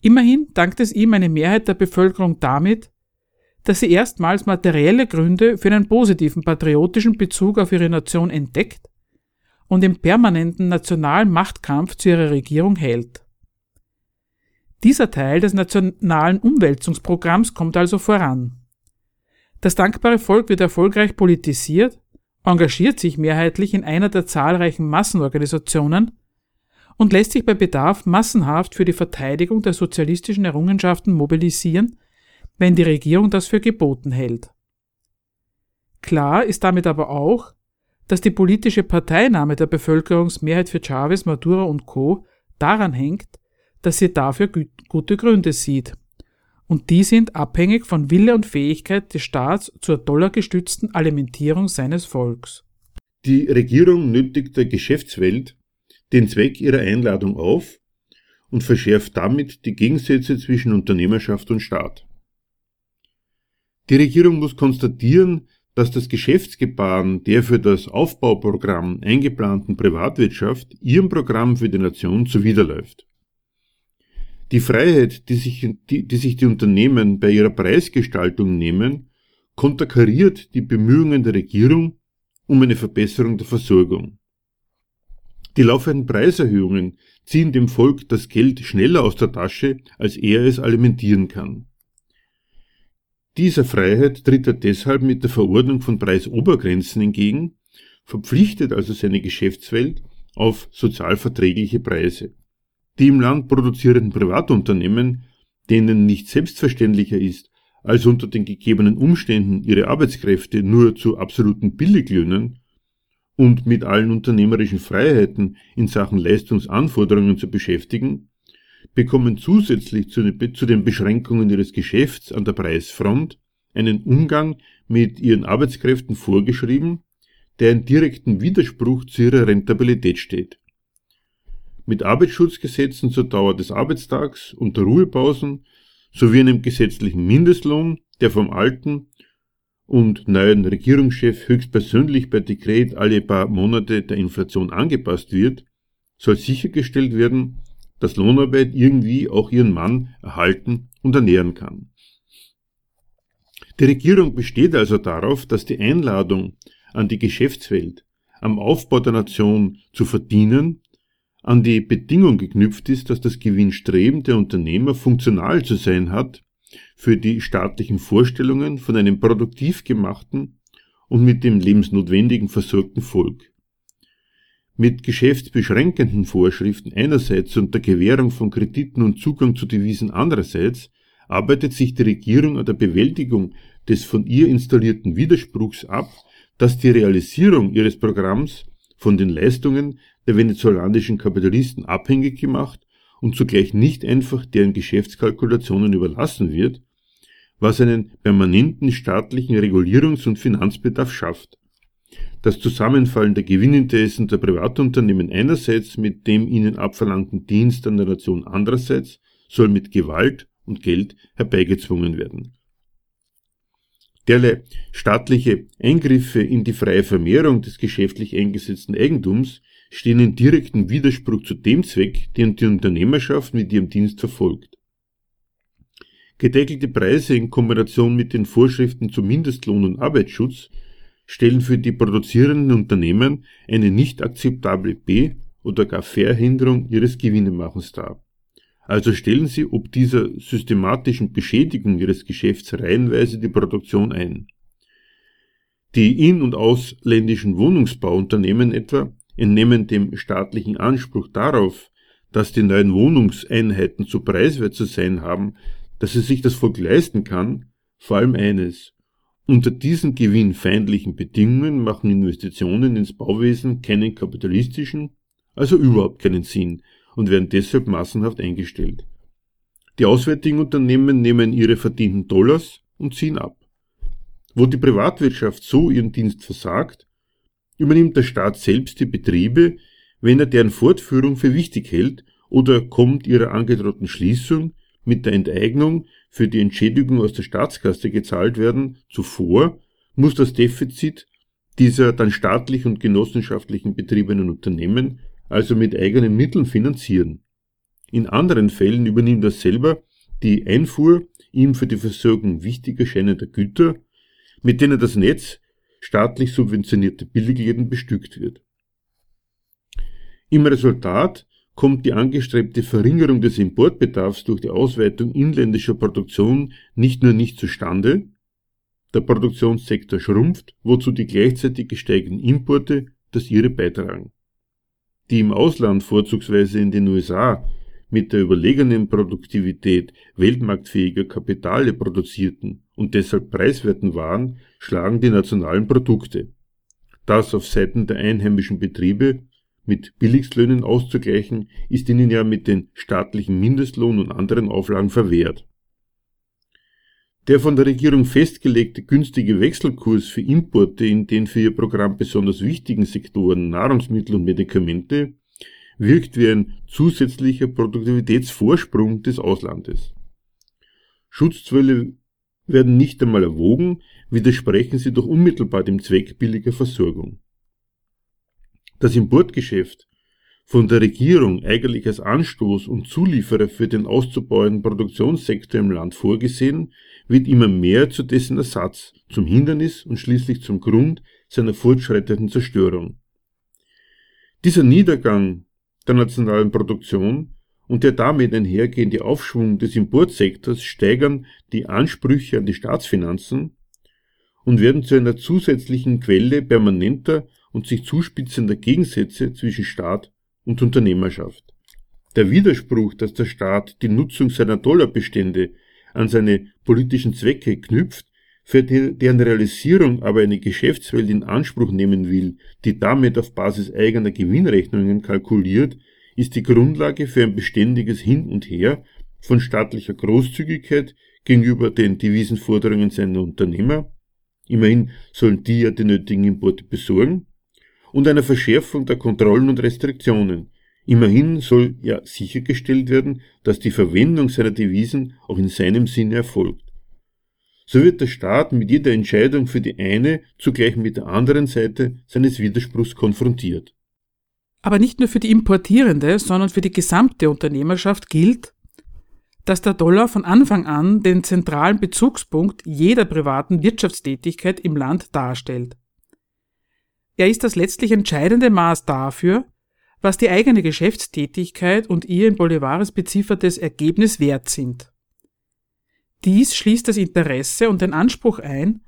Immerhin dankt es ihm eine Mehrheit der Bevölkerung damit, dass sie erstmals materielle Gründe für einen positiven patriotischen Bezug auf ihre Nation entdeckt und im permanenten nationalen Machtkampf zu ihrer Regierung hält. Dieser Teil des nationalen Umwälzungsprogramms kommt also voran. Das dankbare Volk wird erfolgreich politisiert, engagiert sich mehrheitlich in einer der zahlreichen Massenorganisationen und lässt sich bei Bedarf massenhaft für die Verteidigung der sozialistischen Errungenschaften mobilisieren, wenn die Regierung das für geboten hält. Klar ist damit aber auch, dass die politische Parteinahme der Bevölkerungsmehrheit für Chavez, Maduro und Co. daran hängt, dass sie dafür gute Gründe sieht. Und die sind abhängig von Wille und Fähigkeit des Staats zur dollargestützten Alimentierung seines Volks. Die Regierung nötigt der Geschäftswelt den Zweck ihrer Einladung auf und verschärft damit die Gegensätze zwischen Unternehmerschaft und Staat. Die Regierung muss konstatieren, dass das Geschäftsgebaren der für das Aufbauprogramm eingeplanten Privatwirtschaft ihrem Programm für die Nation zuwiderläuft. Die Freiheit, die sich die, die sich die Unternehmen bei ihrer Preisgestaltung nehmen, konterkariert die Bemühungen der Regierung um eine Verbesserung der Versorgung. Die laufenden Preiserhöhungen ziehen dem Volk das Geld schneller aus der Tasche, als er es alimentieren kann. Dieser Freiheit tritt er deshalb mit der Verordnung von Preisobergrenzen entgegen, verpflichtet also seine Geschäftswelt auf sozialverträgliche Preise. Die im Land produzierenden Privatunternehmen, denen nicht selbstverständlicher ist, als unter den gegebenen Umständen ihre Arbeitskräfte nur zu absoluten Billiglöhnen und mit allen unternehmerischen Freiheiten in Sachen Leistungsanforderungen zu beschäftigen, bekommen zusätzlich zu den Beschränkungen ihres Geschäfts an der Preisfront einen Umgang mit ihren Arbeitskräften vorgeschrieben, der in direkten Widerspruch zu ihrer Rentabilität steht. Mit Arbeitsschutzgesetzen zur Dauer des Arbeitstags und der Ruhepausen sowie einem gesetzlichen Mindestlohn, der vom alten und neuen Regierungschef höchstpersönlich per Dekret alle paar Monate der Inflation angepasst wird, soll sichergestellt werden, dass Lohnarbeit irgendwie auch ihren Mann erhalten und ernähren kann. Die Regierung besteht also darauf, dass die Einladung an die Geschäftswelt, am Aufbau der Nation zu verdienen, an die Bedingung geknüpft ist, dass das Gewinnstreben der Unternehmer funktional zu sein hat für die staatlichen Vorstellungen von einem produktiv gemachten und mit dem lebensnotwendigen versorgten Volk. Mit geschäftsbeschränkenden Vorschriften einerseits und der Gewährung von Krediten und Zugang zu Devisen andererseits arbeitet sich die Regierung an der Bewältigung des von ihr installierten Widerspruchs ab, dass die Realisierung ihres Programms von den Leistungen der venezolanischen Kapitalisten abhängig gemacht und zugleich nicht einfach deren Geschäftskalkulationen überlassen wird, was einen permanenten staatlichen Regulierungs- und Finanzbedarf schafft. Das Zusammenfallen der Gewinninteressen der Privatunternehmen einerseits mit dem ihnen abverlangten Dienst an der Nation andererseits soll mit Gewalt und Geld herbeigezwungen werden. Derlei staatliche Eingriffe in die freie Vermehrung des geschäftlich eingesetzten Eigentums stehen in direktem Widerspruch zu dem Zweck, den die Unternehmerschaft mit ihrem Dienst verfolgt. Gedeckelte Preise in Kombination mit den Vorschriften zum Mindestlohn und Arbeitsschutz stellen für die produzierenden Unternehmen eine nicht akzeptable B- oder gar Verhinderung ihres Gewinnemachens dar. Also stellen sie ob dieser systematischen Beschädigung ihres Geschäfts reihenweise die Produktion ein. Die in- und ausländischen Wohnungsbauunternehmen etwa entnehmen dem staatlichen Anspruch darauf, dass die neuen Wohnungseinheiten so preiswert zu sein haben, dass es sich das Volk leisten kann, vor allem eines. Unter diesen gewinnfeindlichen Bedingungen machen Investitionen ins Bauwesen keinen kapitalistischen, also überhaupt keinen Sinn und werden deshalb massenhaft eingestellt. Die auswärtigen Unternehmen nehmen ihre verdienten Dollars und ziehen ab. Wo die Privatwirtschaft so ihren Dienst versagt, übernimmt der Staat selbst die Betriebe, wenn er deren Fortführung für wichtig hält oder kommt ihrer angedrohten Schließung mit der Enteignung für die Entschädigung aus der Staatskasse gezahlt werden, zuvor muss das Defizit dieser dann staatlich und genossenschaftlichen betriebenen Unternehmen also mit eigenen Mitteln finanzieren. In anderen Fällen übernimmt er selber die Einfuhr ihm für die Versorgung wichtig erscheinender Güter, mit denen das Netz staatlich subventionierte Billigläden bestückt wird. Im Resultat kommt die angestrebte Verringerung des Importbedarfs durch die Ausweitung inländischer Produktion nicht nur nicht zustande, der Produktionssektor schrumpft, wozu die gleichzeitig gesteigten Importe das ihre beitragen. Die im Ausland, vorzugsweise in den USA, mit der überlegenen Produktivität weltmarktfähiger Kapitale produzierten und deshalb preiswerten Waren schlagen die nationalen Produkte. Das auf Seiten der einheimischen Betriebe mit Billigstlöhnen auszugleichen, ist ihnen ja mit den staatlichen Mindestlohn und anderen Auflagen verwehrt. Der von der Regierung festgelegte günstige Wechselkurs für Importe in den für ihr Programm besonders wichtigen Sektoren Nahrungsmittel und Medikamente wirkt wie ein zusätzlicher Produktivitätsvorsprung des Auslandes. Schutzzölle werden nicht einmal erwogen, widersprechen sie doch unmittelbar dem Zweck billiger Versorgung. Das Importgeschäft, von der Regierung eigentlich als Anstoß und Zulieferer für den auszubauenden Produktionssektor im Land vorgesehen, wird immer mehr zu dessen Ersatz, zum Hindernis und schließlich zum Grund seiner fortschreitenden Zerstörung. Dieser Niedergang der nationalen Produktion und der damit einhergehende Aufschwung des Importsektors steigern die Ansprüche an die Staatsfinanzen und werden zu einer zusätzlichen Quelle permanenter und sich zuspitzender Gegensätze zwischen Staat und Unternehmerschaft. Der Widerspruch, dass der Staat die Nutzung seiner Dollarbestände an seine politischen Zwecke knüpft, für deren Realisierung aber eine Geschäftswelt in Anspruch nehmen will, die damit auf Basis eigener Gewinnrechnungen kalkuliert, ist die Grundlage für ein beständiges Hin und Her von staatlicher Großzügigkeit gegenüber den Devisenforderungen seiner Unternehmer, immerhin sollen die ja die nötigen Importe besorgen, und einer Verschärfung der Kontrollen und Restriktionen. Immerhin soll ja sichergestellt werden, dass die Verwendung seiner Devisen auch in seinem Sinne erfolgt so wird der Staat mit jeder Entscheidung für die eine zugleich mit der anderen Seite seines Widerspruchs konfrontiert. Aber nicht nur für die importierende, sondern für die gesamte Unternehmerschaft gilt, dass der Dollar von Anfang an den zentralen Bezugspunkt jeder privaten Wirtschaftstätigkeit im Land darstellt. Er ist das letztlich entscheidende Maß dafür, was die eigene Geschäftstätigkeit und ihr in Bolivares beziffertes Ergebnis wert sind. Dies schließt das Interesse und den Anspruch ein,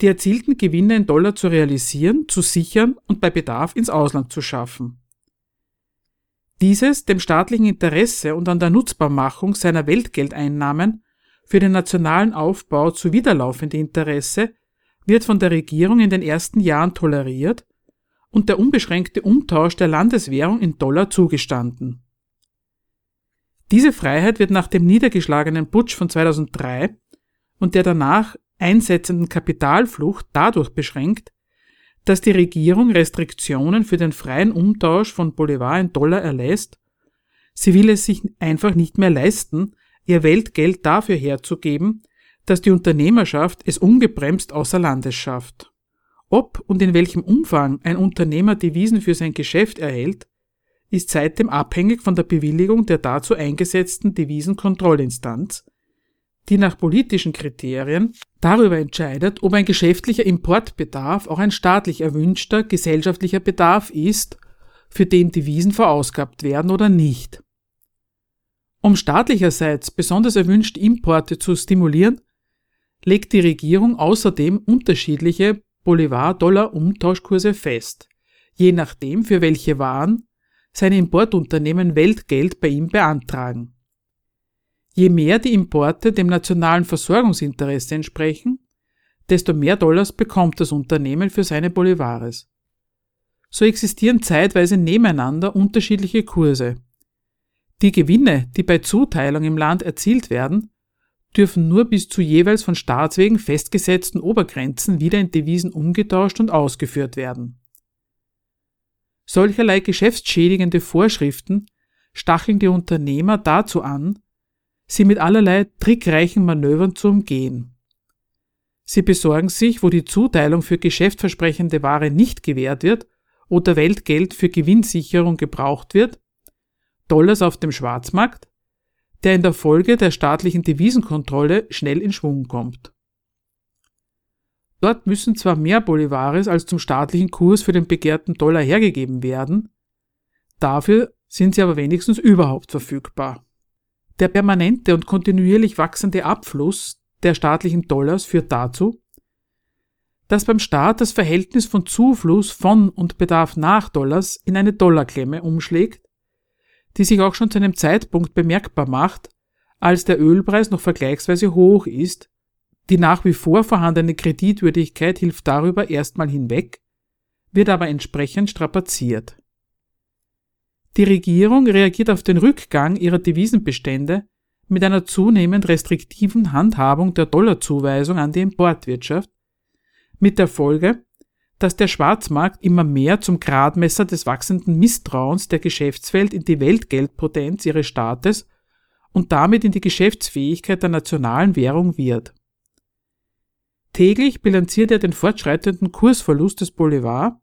die erzielten Gewinne in Dollar zu realisieren, zu sichern und bei Bedarf ins Ausland zu schaffen. Dieses dem staatlichen Interesse und an der Nutzbarmachung seiner Weltgeldeinnahmen für den nationalen Aufbau zuwiderlaufende Interesse wird von der Regierung in den ersten Jahren toleriert und der unbeschränkte Umtausch der Landeswährung in Dollar zugestanden. Diese Freiheit wird nach dem niedergeschlagenen Putsch von 2003 und der danach einsetzenden Kapitalflucht dadurch beschränkt, dass die Regierung Restriktionen für den freien Umtausch von Bolivar in Dollar erlässt, sie will es sich einfach nicht mehr leisten, ihr Weltgeld dafür herzugeben, dass die Unternehmerschaft es ungebremst außer Landes schafft. Ob und in welchem Umfang ein Unternehmer Devisen für sein Geschäft erhält, ist seitdem abhängig von der Bewilligung der dazu eingesetzten Devisenkontrollinstanz, die nach politischen Kriterien darüber entscheidet, ob ein geschäftlicher Importbedarf auch ein staatlich erwünschter gesellschaftlicher Bedarf ist, für den Devisen verausgabt werden oder nicht. Um staatlicherseits besonders erwünschte Importe zu stimulieren, legt die Regierung außerdem unterschiedliche Bolivar-Dollar-Umtauschkurse fest, je nachdem für welche Waren seine Importunternehmen Weltgeld bei ihm beantragen. Je mehr die Importe dem nationalen Versorgungsinteresse entsprechen, desto mehr Dollars bekommt das Unternehmen für seine Bolivares. So existieren zeitweise nebeneinander unterschiedliche Kurse. Die Gewinne, die bei Zuteilung im Land erzielt werden, dürfen nur bis zu jeweils von Staatswegen festgesetzten Obergrenzen wieder in Devisen umgetauscht und ausgeführt werden. Solcherlei geschäftsschädigende Vorschriften stacheln die Unternehmer dazu an, sie mit allerlei trickreichen Manövern zu umgehen. Sie besorgen sich, wo die Zuteilung für geschäftversprechende Ware nicht gewährt wird oder Weltgeld für Gewinnsicherung gebraucht wird, Dollars auf dem Schwarzmarkt, der in der Folge der staatlichen Devisenkontrolle schnell in Schwung kommt. Dort müssen zwar mehr Bolivares als zum staatlichen Kurs für den begehrten Dollar hergegeben werden, dafür sind sie aber wenigstens überhaupt verfügbar. Der permanente und kontinuierlich wachsende Abfluss der staatlichen Dollars führt dazu, dass beim Staat das Verhältnis von Zufluss von und Bedarf nach Dollars in eine Dollarklemme umschlägt, die sich auch schon zu einem Zeitpunkt bemerkbar macht, als der Ölpreis noch vergleichsweise hoch ist, die nach wie vor vorhandene Kreditwürdigkeit hilft darüber erstmal hinweg, wird aber entsprechend strapaziert. Die Regierung reagiert auf den Rückgang ihrer Devisenbestände mit einer zunehmend restriktiven Handhabung der Dollarzuweisung an die Importwirtschaft, mit der Folge, dass der Schwarzmarkt immer mehr zum Gradmesser des wachsenden Misstrauens der Geschäftswelt in die Weltgeldpotenz ihres Staates und damit in die Geschäftsfähigkeit der nationalen Währung wird. Täglich bilanziert er den fortschreitenden Kursverlust des Bolivar,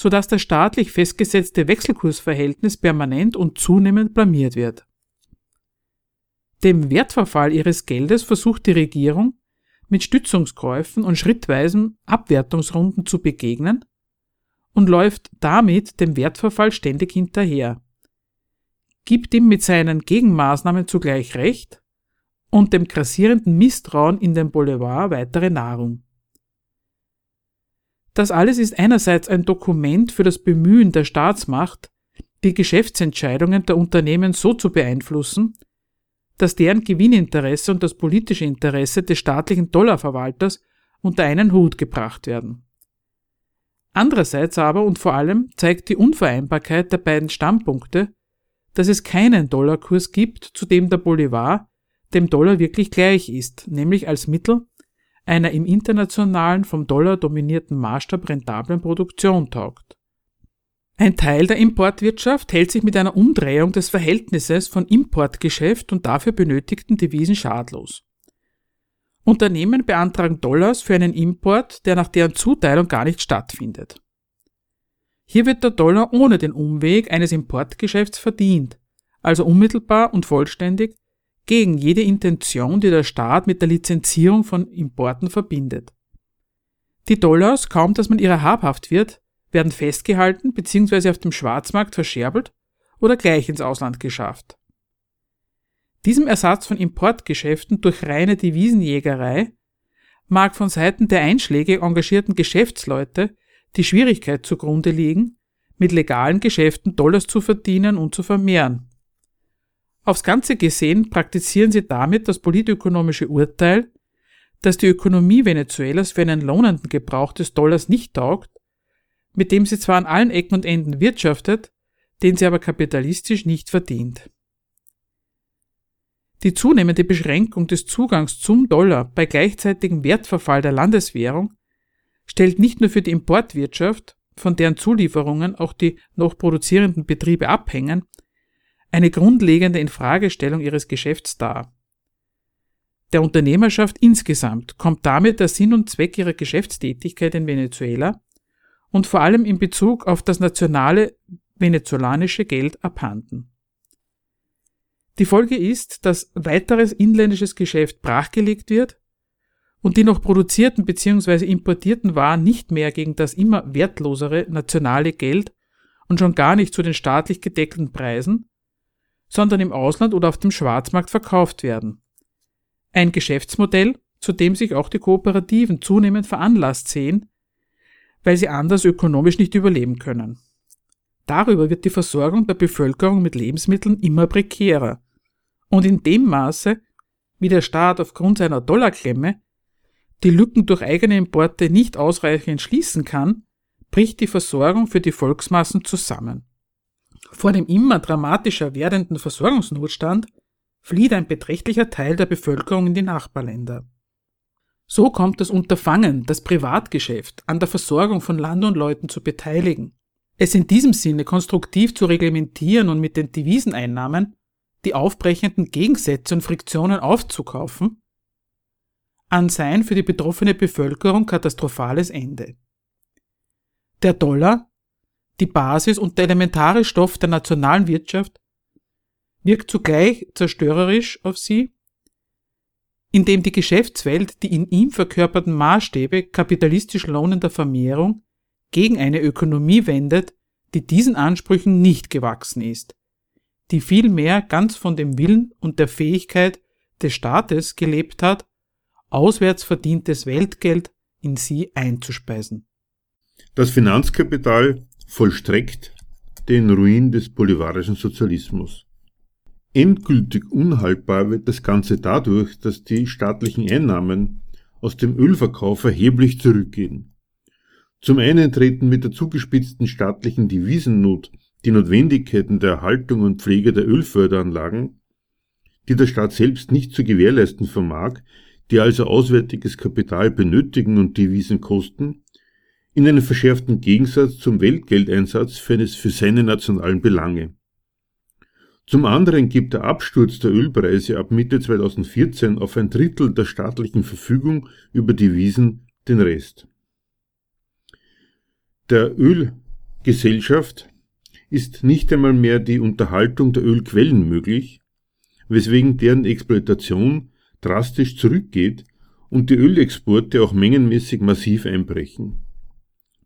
sodass das staatlich festgesetzte Wechselkursverhältnis permanent und zunehmend blamiert wird. Dem Wertverfall ihres Geldes versucht die Regierung mit Stützungskäufen und schrittweisen Abwertungsrunden zu begegnen und läuft damit dem Wertverfall ständig hinterher, gibt ihm mit seinen Gegenmaßnahmen zugleich Recht und dem grassierenden Misstrauen in den Boulevard weitere Nahrung. Das alles ist einerseits ein Dokument für das Bemühen der Staatsmacht, die Geschäftsentscheidungen der Unternehmen so zu beeinflussen, dass deren Gewinninteresse und das politische Interesse des staatlichen Dollarverwalters unter einen Hut gebracht werden. Andererseits aber und vor allem zeigt die Unvereinbarkeit der beiden Standpunkte, dass es keinen Dollarkurs gibt, zu dem der Bolivar dem Dollar wirklich gleich ist, nämlich als Mittel einer im internationalen vom Dollar dominierten Maßstab rentablen Produktion taugt. Ein Teil der Importwirtschaft hält sich mit einer Umdrehung des Verhältnisses von Importgeschäft und dafür benötigten Devisen schadlos. Unternehmen beantragen Dollars für einen Import, der nach deren Zuteilung gar nicht stattfindet. Hier wird der Dollar ohne den Umweg eines Importgeschäfts verdient, also unmittelbar und vollständig gegen jede Intention, die der Staat mit der Lizenzierung von Importen verbindet. Die Dollars, kaum dass man ihrer habhaft wird, werden festgehalten bzw. auf dem Schwarzmarkt verscherbelt oder gleich ins Ausland geschafft. Diesem Ersatz von Importgeschäften durch reine Devisenjägerei mag von Seiten der einschlägig engagierten Geschäftsleute die Schwierigkeit zugrunde liegen, mit legalen Geschäften Dollars zu verdienen und zu vermehren. Aufs Ganze gesehen praktizieren sie damit das politökonomische Urteil, dass die Ökonomie Venezuelas für einen lohnenden Gebrauch des Dollars nicht taugt mit dem sie zwar an allen Ecken und Enden wirtschaftet, den sie aber kapitalistisch nicht verdient. Die zunehmende Beschränkung des Zugangs zum Dollar bei gleichzeitigem Wertverfall der Landeswährung stellt nicht nur für die Importwirtschaft, von deren Zulieferungen auch die noch produzierenden Betriebe abhängen, eine grundlegende Infragestellung ihres Geschäfts dar. Der Unternehmerschaft insgesamt kommt damit der Sinn und Zweck ihrer Geschäftstätigkeit in Venezuela und vor allem in Bezug auf das nationale venezolanische Geld abhanden. Die Folge ist, dass weiteres inländisches Geschäft brachgelegt wird und die noch produzierten bzw. importierten Waren nicht mehr gegen das immer wertlosere nationale Geld und schon gar nicht zu den staatlich gedeckelten Preisen, sondern im Ausland oder auf dem Schwarzmarkt verkauft werden. Ein Geschäftsmodell, zu dem sich auch die Kooperativen zunehmend veranlasst sehen, weil sie anders ökonomisch nicht überleben können. Darüber wird die Versorgung der Bevölkerung mit Lebensmitteln immer prekärer. Und in dem Maße, wie der Staat aufgrund seiner Dollarklemme die Lücken durch eigene Importe nicht ausreichend schließen kann, bricht die Versorgung für die Volksmassen zusammen. Vor dem immer dramatischer werdenden Versorgungsnotstand flieht ein beträchtlicher Teil der Bevölkerung in die Nachbarländer. So kommt das Unterfangen, das Privatgeschäft an der Versorgung von Land und Leuten zu beteiligen, es in diesem Sinne konstruktiv zu reglementieren und mit den Deviseneinnahmen die aufbrechenden Gegensätze und Friktionen aufzukaufen, an sein für die betroffene Bevölkerung katastrophales Ende. Der Dollar, die Basis und der elementare Stoff der nationalen Wirtschaft, wirkt zugleich zerstörerisch auf sie, indem die Geschäftswelt die in ihm verkörperten Maßstäbe kapitalistisch lohnender Vermehrung gegen eine Ökonomie wendet, die diesen Ansprüchen nicht gewachsen ist, die vielmehr ganz von dem Willen und der Fähigkeit des Staates gelebt hat, auswärts verdientes Weltgeld in sie einzuspeisen. Das Finanzkapital vollstreckt den Ruin des bolivarischen Sozialismus. Endgültig unhaltbar wird das Ganze dadurch, dass die staatlichen Einnahmen aus dem Ölverkauf erheblich zurückgehen. Zum einen treten mit der zugespitzten staatlichen Devisennot die Notwendigkeiten der Erhaltung und Pflege der Ölförderanlagen, die der Staat selbst nicht zu gewährleisten vermag, die also auswärtiges Kapital benötigen und Devisen kosten, in einen verschärften Gegensatz zum Weltgeldeinsatz für, für seine nationalen Belange. Zum anderen gibt der Absturz der Ölpreise ab Mitte 2014 auf ein Drittel der staatlichen Verfügung über Devisen den Rest. Der Ölgesellschaft ist nicht einmal mehr die Unterhaltung der Ölquellen möglich, weswegen deren Exploitation drastisch zurückgeht und die Ölexporte auch mengenmäßig massiv einbrechen.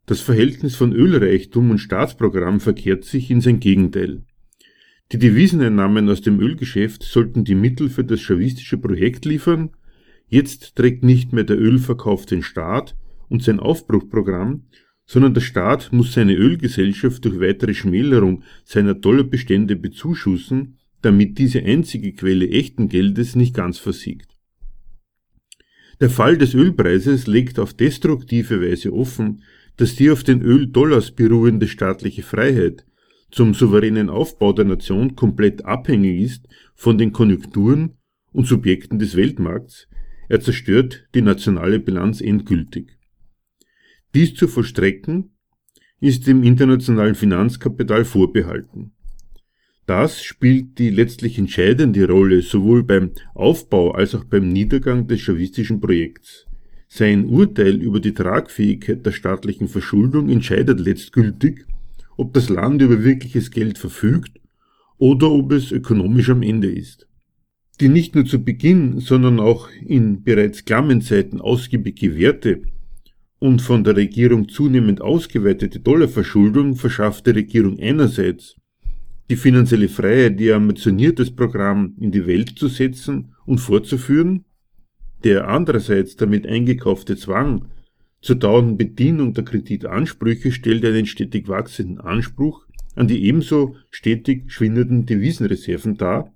Das Verhältnis von Ölreichtum und Staatsprogramm verkehrt sich in sein Gegenteil. Die Deviseneinnahmen aus dem Ölgeschäft sollten die Mittel für das chavistische Projekt liefern, jetzt trägt nicht mehr der Ölverkauf den Staat und sein Aufbruchprogramm, sondern der Staat muss seine Ölgesellschaft durch weitere Schmälerung seiner Dollarbestände bezuschussen, damit diese einzige Quelle echten Geldes nicht ganz versiegt. Der Fall des Ölpreises legt auf destruktive Weise offen, dass die auf den Öldollars beruhende staatliche Freiheit zum souveränen Aufbau der Nation komplett abhängig ist von den Konjunkturen und Subjekten des Weltmarkts, er zerstört die nationale Bilanz endgültig. Dies zu vollstrecken ist dem internationalen Finanzkapital vorbehalten. Das spielt die letztlich entscheidende Rolle sowohl beim Aufbau als auch beim Niedergang des chavistischen Projekts. Sein Urteil über die Tragfähigkeit der staatlichen Verschuldung entscheidet letztgültig ob das Land über wirkliches Geld verfügt oder ob es ökonomisch am Ende ist. Die nicht nur zu Beginn, sondern auch in bereits klammen Zeiten ausgiebig gewährte und von der Regierung zunehmend ausgeweitete Dollarverschuldung verschafft der Regierung einerseits die finanzielle Freiheit, ihr ambitioniertes Programm in die Welt zu setzen und fortzuführen, der andererseits damit eingekaufte Zwang zur dauernden Bedienung der Kreditansprüche stellt einen stetig wachsenden Anspruch an die ebenso stetig schwindenden Devisenreserven dar.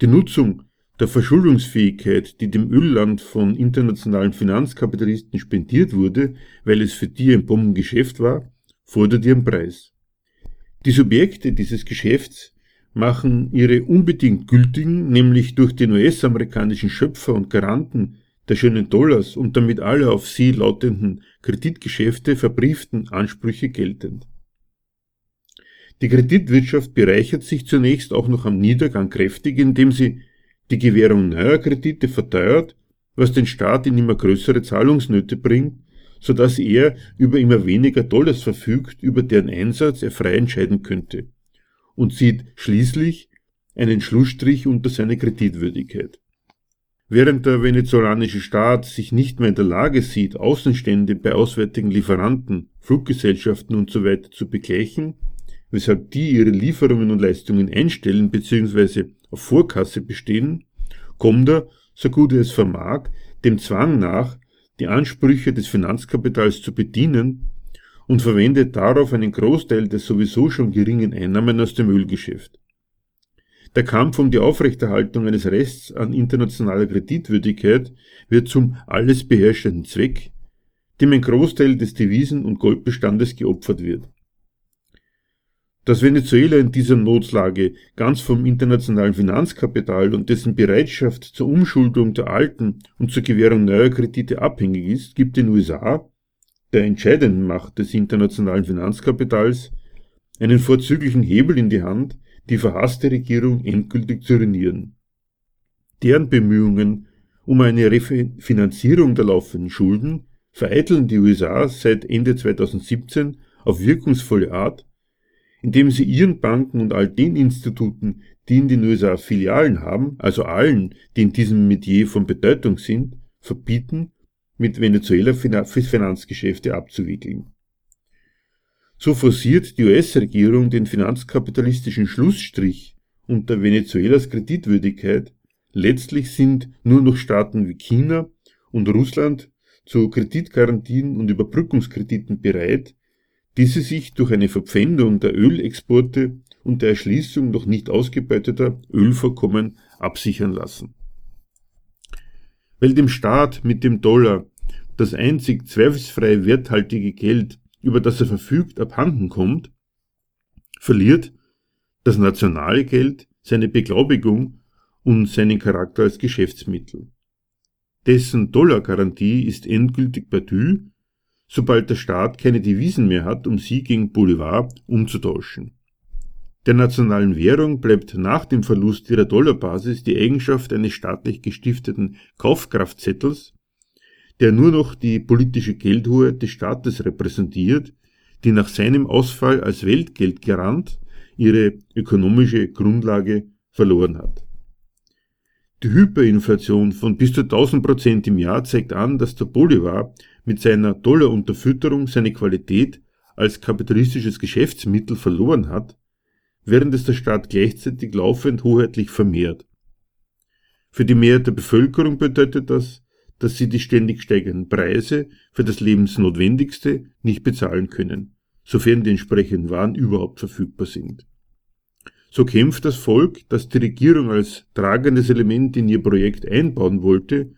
Die Nutzung der Verschuldungsfähigkeit, die dem Ölland von internationalen Finanzkapitalisten spendiert wurde, weil es für die ein Bombengeschäft war, fordert ihren Preis. Die Subjekte dieses Geschäfts machen ihre unbedingt gültigen, nämlich durch den US-amerikanischen Schöpfer und Garanten der schönen Dollars und damit alle auf sie lautenden Kreditgeschäfte verbrieften Ansprüche geltend. Die Kreditwirtschaft bereichert sich zunächst auch noch am Niedergang kräftig, indem sie die Gewährung neuer Kredite verteuert, was den Staat in immer größere Zahlungsnöte bringt, so dass er über immer weniger Dollars verfügt, über deren Einsatz er frei entscheiden könnte, und zieht schließlich einen Schlussstrich unter seine Kreditwürdigkeit. Während der venezolanische Staat sich nicht mehr in der Lage sieht, Außenstände bei auswärtigen Lieferanten, Fluggesellschaften usw. So zu begleichen, weshalb die ihre Lieferungen und Leistungen einstellen bzw. auf Vorkasse bestehen, kommt er, so gut er es vermag, dem Zwang nach, die Ansprüche des Finanzkapitals zu bedienen und verwendet darauf einen Großteil der sowieso schon geringen Einnahmen aus dem Ölgeschäft. Der Kampf um die Aufrechterhaltung eines Rests an internationaler Kreditwürdigkeit wird zum alles beherrschenden Zweck, dem ein Großteil des Devisen- und Goldbestandes geopfert wird. Dass Venezuela in dieser Notlage ganz vom internationalen Finanzkapital und dessen Bereitschaft zur Umschuldung der alten und zur Gewährung neuer Kredite abhängig ist, gibt den USA, der entscheidenden Macht des internationalen Finanzkapitals, einen vorzüglichen Hebel in die Hand, die verhasste Regierung endgültig zu ruinieren. Deren Bemühungen um eine Refinanzierung der laufenden Schulden vereiteln die USA seit Ende 2017 auf wirkungsvolle Art, indem sie ihren Banken und all den Instituten, die in den USA Filialen haben, also allen, die in diesem Metier von Bedeutung sind, verbieten, mit Venezuela Finanzgeschäfte abzuwickeln. So forciert die US-Regierung den finanzkapitalistischen Schlussstrich unter Venezuelas Kreditwürdigkeit. Letztlich sind nur noch Staaten wie China und Russland zu Kreditgarantien und Überbrückungskrediten bereit, die sie sich durch eine Verpfändung der Ölexporte und der Erschließung noch nicht ausgebeuteter Ölvorkommen absichern lassen. Weil dem Staat mit dem Dollar das einzig zweifelsfrei werthaltige Geld über das er verfügt, abhanden kommt, verliert das nationale Geld seine Beglaubigung und seinen Charakter als Geschäftsmittel. Dessen Dollargarantie ist endgültig perdu, sobald der Staat keine Devisen mehr hat, um sie gegen Bolivar umzutauschen. Der nationalen Währung bleibt nach dem Verlust ihrer Dollarbasis die Eigenschaft eines staatlich gestifteten Kaufkraftzettels, der nur noch die politische Geldhoheit des Staates repräsentiert, die nach seinem Ausfall als Weltgeldgarant ihre ökonomische Grundlage verloren hat. Die Hyperinflation von bis zu 1000 Prozent im Jahr zeigt an, dass der Bolivar mit seiner Dollarunterfütterung seine Qualität als kapitalistisches Geschäftsmittel verloren hat, während es der Staat gleichzeitig laufend hoheitlich vermehrt. Für die Mehrheit der Bevölkerung bedeutet das, dass sie die ständig steigenden Preise für das Lebensnotwendigste nicht bezahlen können, sofern die entsprechenden Waren überhaupt verfügbar sind. So kämpft das Volk, das die Regierung als tragendes Element in ihr Projekt einbauen wollte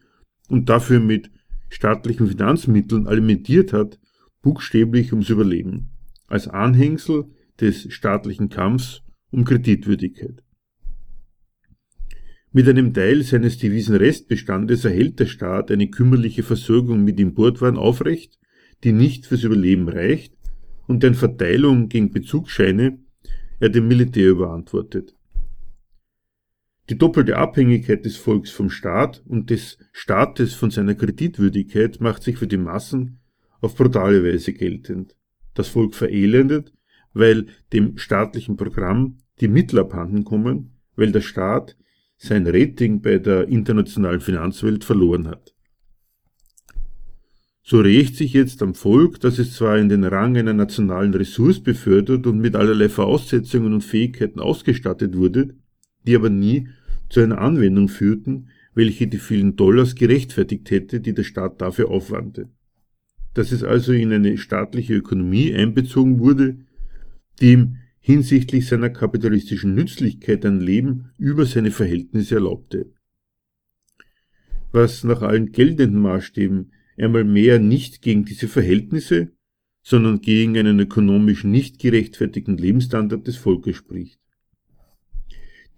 und dafür mit staatlichen Finanzmitteln alimentiert hat, buchstäblich ums Überleben, als Anhängsel des staatlichen Kampfs um Kreditwürdigkeit. Mit einem Teil seines Devisenrestbestandes erhält der Staat eine kümmerliche Versorgung mit Importwaren aufrecht, die nicht fürs Überleben reicht und deren Verteilung gegen Bezugsscheine er dem Militär überantwortet. Die doppelte Abhängigkeit des Volks vom Staat und des Staates von seiner Kreditwürdigkeit macht sich für die Massen auf brutale Weise geltend. Das Volk verelendet, weil dem staatlichen Programm die Mittel abhanden kommen, weil der Staat sein Rating bei der internationalen Finanzwelt verloren hat. So rächt sich jetzt am Volk, dass es zwar in den Rang einer nationalen Ressource befördert und mit allerlei Voraussetzungen und Fähigkeiten ausgestattet wurde, die aber nie zu einer Anwendung führten, welche die vielen Dollars gerechtfertigt hätte, die der Staat dafür aufwandte. Dass es also in eine staatliche Ökonomie einbezogen wurde, die ihm hinsichtlich seiner kapitalistischen Nützlichkeit ein Leben über seine Verhältnisse erlaubte. Was nach allen geltenden Maßstäben einmal mehr nicht gegen diese Verhältnisse, sondern gegen einen ökonomisch nicht gerechtfertigten Lebensstandard des Volkes spricht.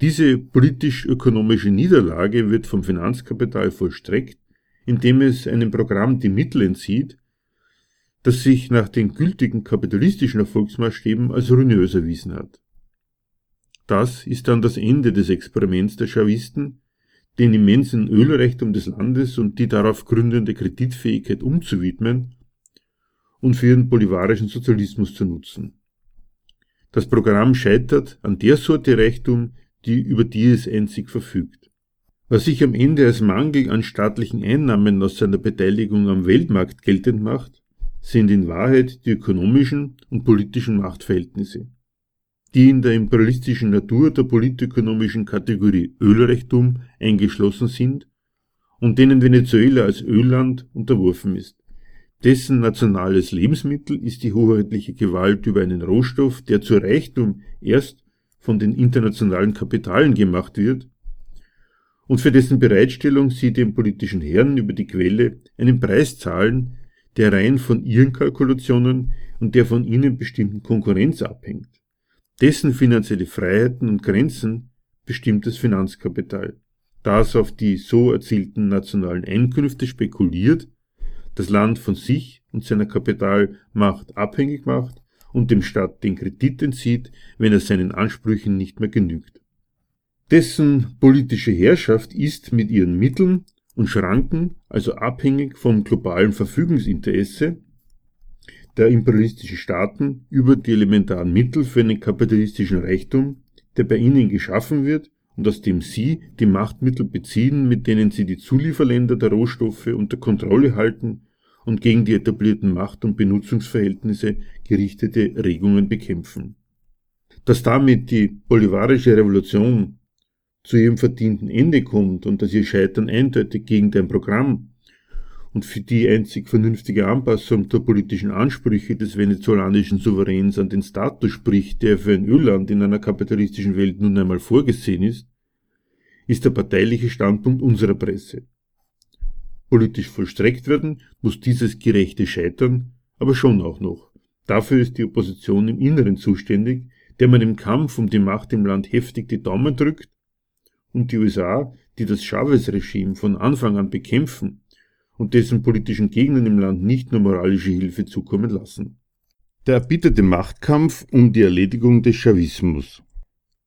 Diese politisch-ökonomische Niederlage wird vom Finanzkapital vollstreckt, indem es einem Programm die Mittel entzieht, das sich nach den gültigen kapitalistischen Erfolgsmaßstäben als ruinös erwiesen hat. Das ist dann das Ende des Experiments der Chavisten, den immensen Ölreichtum des Landes und die darauf gründende Kreditfähigkeit umzuwidmen und für ihren bolivarischen Sozialismus zu nutzen. Das Programm scheitert an der Sorte Reichtum, die über die es einzig verfügt. Was sich am Ende als Mangel an staatlichen Einnahmen aus seiner Beteiligung am Weltmarkt geltend macht, sind in Wahrheit die ökonomischen und politischen Machtverhältnisse, die in der imperialistischen Natur der politökonomischen Kategorie Ölreichtum eingeschlossen sind und denen Venezuela als Ölland unterworfen ist. Dessen nationales Lebensmittel ist die hoheitliche Gewalt über einen Rohstoff, der zu Reichtum erst von den internationalen Kapitalen gemacht wird und für dessen Bereitstellung sie den politischen Herren über die Quelle einen Preis zahlen, der rein von ihren Kalkulationen und der von ihnen bestimmten Konkurrenz abhängt. Dessen finanzielle Freiheiten und Grenzen bestimmt das Finanzkapital, das auf die so erzielten nationalen Einkünfte spekuliert, das Land von sich und seiner Kapitalmacht abhängig macht und dem Staat den Kredit entzieht, wenn er seinen Ansprüchen nicht mehr genügt. Dessen politische Herrschaft ist mit ihren Mitteln und Schranken also abhängig vom globalen Verfügungsinteresse der imperialistischen Staaten über die elementaren Mittel für einen kapitalistischen Reichtum, der bei ihnen geschaffen wird und aus dem sie die Machtmittel beziehen, mit denen sie die Zulieferländer der Rohstoffe unter Kontrolle halten und gegen die etablierten Macht- und Benutzungsverhältnisse gerichtete Regungen bekämpfen. Dass damit die bolivarische Revolution zu ihrem verdienten Ende kommt und dass ihr Scheitern eindeutig gegen dein Programm und für die einzig vernünftige Anpassung der politischen Ansprüche des venezolanischen Souveräns an den Status spricht, der für ein Ölland in einer kapitalistischen Welt nun einmal vorgesehen ist, ist der parteiliche Standpunkt unserer Presse. Politisch vollstreckt werden muss dieses gerechte Scheitern aber schon auch noch. Dafür ist die Opposition im Inneren zuständig, der man im Kampf um die Macht im Land heftig die Daumen drückt und die USA, die das Chavez-Regime von Anfang an bekämpfen und dessen politischen Gegnern im Land nicht nur moralische Hilfe zukommen lassen. Der erbitterte Machtkampf um die Erledigung des Chavismus.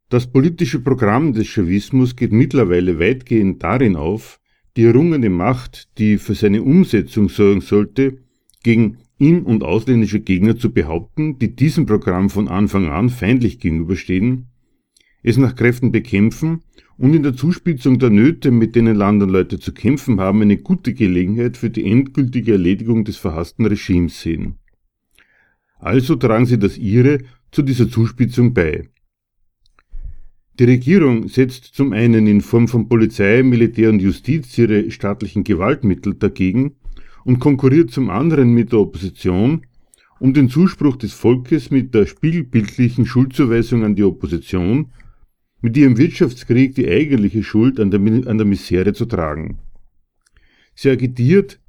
Das politische Programm des Chavismus geht mittlerweile weitgehend darin auf, die errungene Macht, die für seine Umsetzung sorgen sollte, gegen in- und ausländische Gegner zu behaupten, die diesem Programm von Anfang an feindlich gegenüberstehen, es nach Kräften bekämpfen und in der Zuspitzung der Nöte, mit denen Land und Leute zu kämpfen haben, eine gute Gelegenheit für die endgültige Erledigung des verhassten Regimes sehen. Also tragen sie das ihre zu dieser Zuspitzung bei. Die Regierung setzt zum einen in Form von Polizei, Militär und Justiz ihre staatlichen Gewaltmittel dagegen und konkurriert zum anderen mit der Opposition, um den Zuspruch des Volkes mit der spiegelbildlichen Schuldzuweisung an die Opposition mit ihrem Wirtschaftskrieg die eigentliche Schuld an der, an der Misere zu tragen. Sie agitiert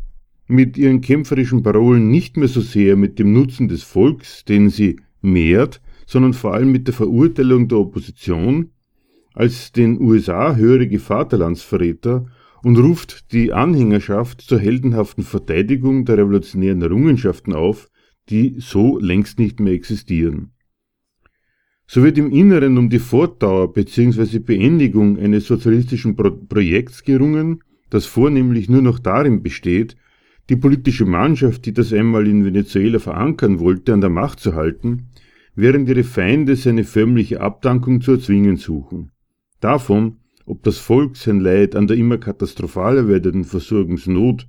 mit ihren kämpferischen Parolen nicht mehr so sehr mit dem Nutzen des Volks, den sie mehrt, sondern vor allem mit der Verurteilung der Opposition als den USA hörige Vaterlandsverräter und ruft die Anhängerschaft zur heldenhaften Verteidigung der revolutionären Errungenschaften auf, die so längst nicht mehr existieren. So wird im Inneren um die Fortdauer bzw. Beendigung eines sozialistischen Pro Projekts gerungen, das vornehmlich nur noch darin besteht, die politische Mannschaft, die das einmal in Venezuela verankern wollte, an der Macht zu halten, während ihre Feinde seine förmliche Abdankung zu erzwingen suchen. Davon, ob das Volk sein Leid an der immer katastrophaler werdenden Versorgungsnot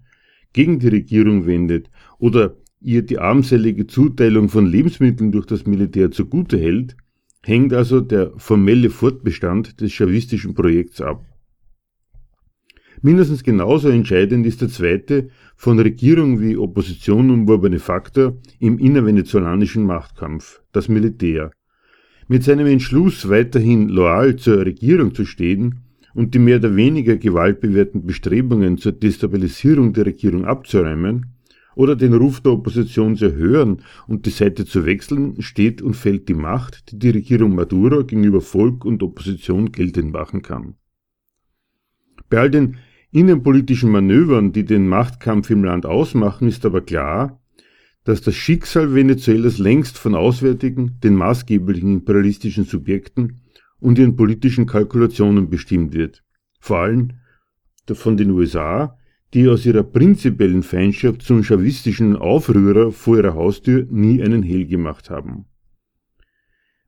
gegen die Regierung wendet oder ihr die armselige Zuteilung von Lebensmitteln durch das Militär zugute hält, hängt also der formelle Fortbestand des chavistischen Projekts ab. Mindestens genauso entscheidend ist der zweite, von Regierung wie Opposition umworbene Faktor im innervenezolanischen Machtkampf, das Militär. Mit seinem Entschluss, weiterhin loyal zur Regierung zu stehen und die mehr oder weniger gewaltbewährten Bestrebungen zur Destabilisierung der Regierung abzuräumen, oder den Ruf der Opposition zu hören und die Seite zu wechseln, steht und fällt die Macht, die die Regierung Maduro gegenüber Volk und Opposition geltend machen kann. Bei all den innenpolitischen Manövern, die den Machtkampf im Land ausmachen, ist aber klar, dass das Schicksal Venezuelas längst von auswärtigen, den maßgeblichen imperialistischen Subjekten und ihren politischen Kalkulationen bestimmt wird. Vor allem von den USA, die aus ihrer prinzipiellen Feindschaft zum chavistischen Aufrührer vor ihrer Haustür nie einen Hehl gemacht haben.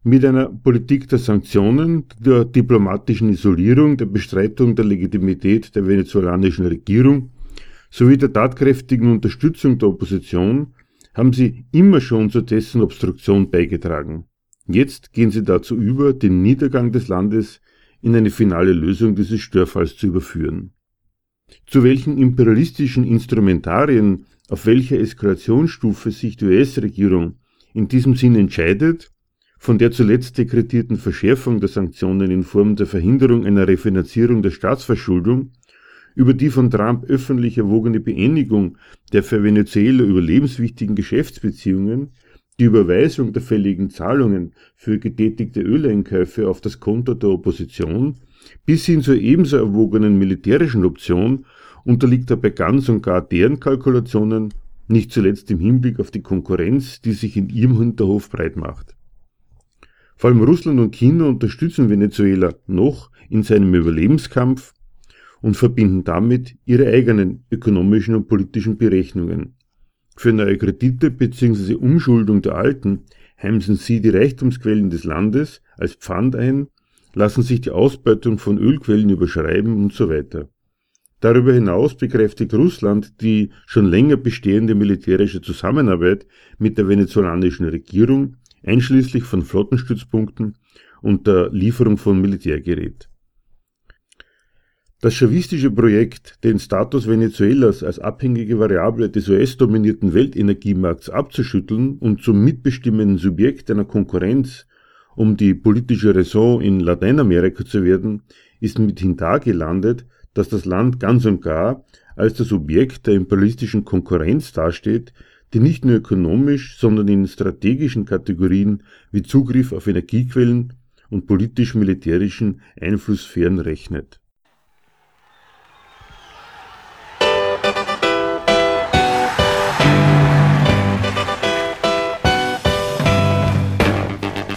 Mit einer Politik der Sanktionen, der diplomatischen Isolierung, der Bestreitung der Legitimität der venezolanischen Regierung sowie der tatkräftigen Unterstützung der Opposition haben sie immer schon zu dessen Obstruktion beigetragen. Jetzt gehen sie dazu über, den Niedergang des Landes in eine finale Lösung dieses Störfalls zu überführen. Zu welchen imperialistischen Instrumentarien, auf welcher Eskalationsstufe sich die US-Regierung in diesem Sinn entscheidet, von der zuletzt dekretierten Verschärfung der Sanktionen in Form der Verhinderung einer Refinanzierung der Staatsverschuldung über die von Trump öffentlich erwogene Beendigung der für Venezuela überlebenswichtigen Geschäftsbeziehungen, die Überweisung der fälligen Zahlungen für getätigte Öleinkäufe auf das Konto der Opposition bis hin zur ebenso erwogenen militärischen Option unterliegt dabei ganz und gar deren Kalkulationen, nicht zuletzt im Hinblick auf die Konkurrenz, die sich in ihrem Hinterhof breit macht. Vor allem Russland und China unterstützen Venezuela noch in seinem Überlebenskampf und verbinden damit ihre eigenen ökonomischen und politischen Berechnungen. Für neue Kredite bzw. Umschuldung der alten heimsen sie die Reichtumsquellen des Landes als Pfand ein, lassen sich die Ausbeutung von Ölquellen überschreiben und so weiter. Darüber hinaus bekräftigt Russland die schon länger bestehende militärische Zusammenarbeit mit der venezolanischen Regierung, einschließlich von Flottenstützpunkten und der Lieferung von Militärgerät. Das chavistische Projekt, den Status Venezuelas als abhängige Variable des US-dominierten Weltenergiemarkts abzuschütteln und zum mitbestimmenden Subjekt einer Konkurrenz um die politische Raison in Lateinamerika zu werden, ist mithin da dass das Land ganz und gar als das Objekt der imperialistischen Konkurrenz dasteht, die nicht nur ökonomisch, sondern in strategischen Kategorien wie Zugriff auf Energiequellen und politisch-militärischen Einflusssphären rechnet.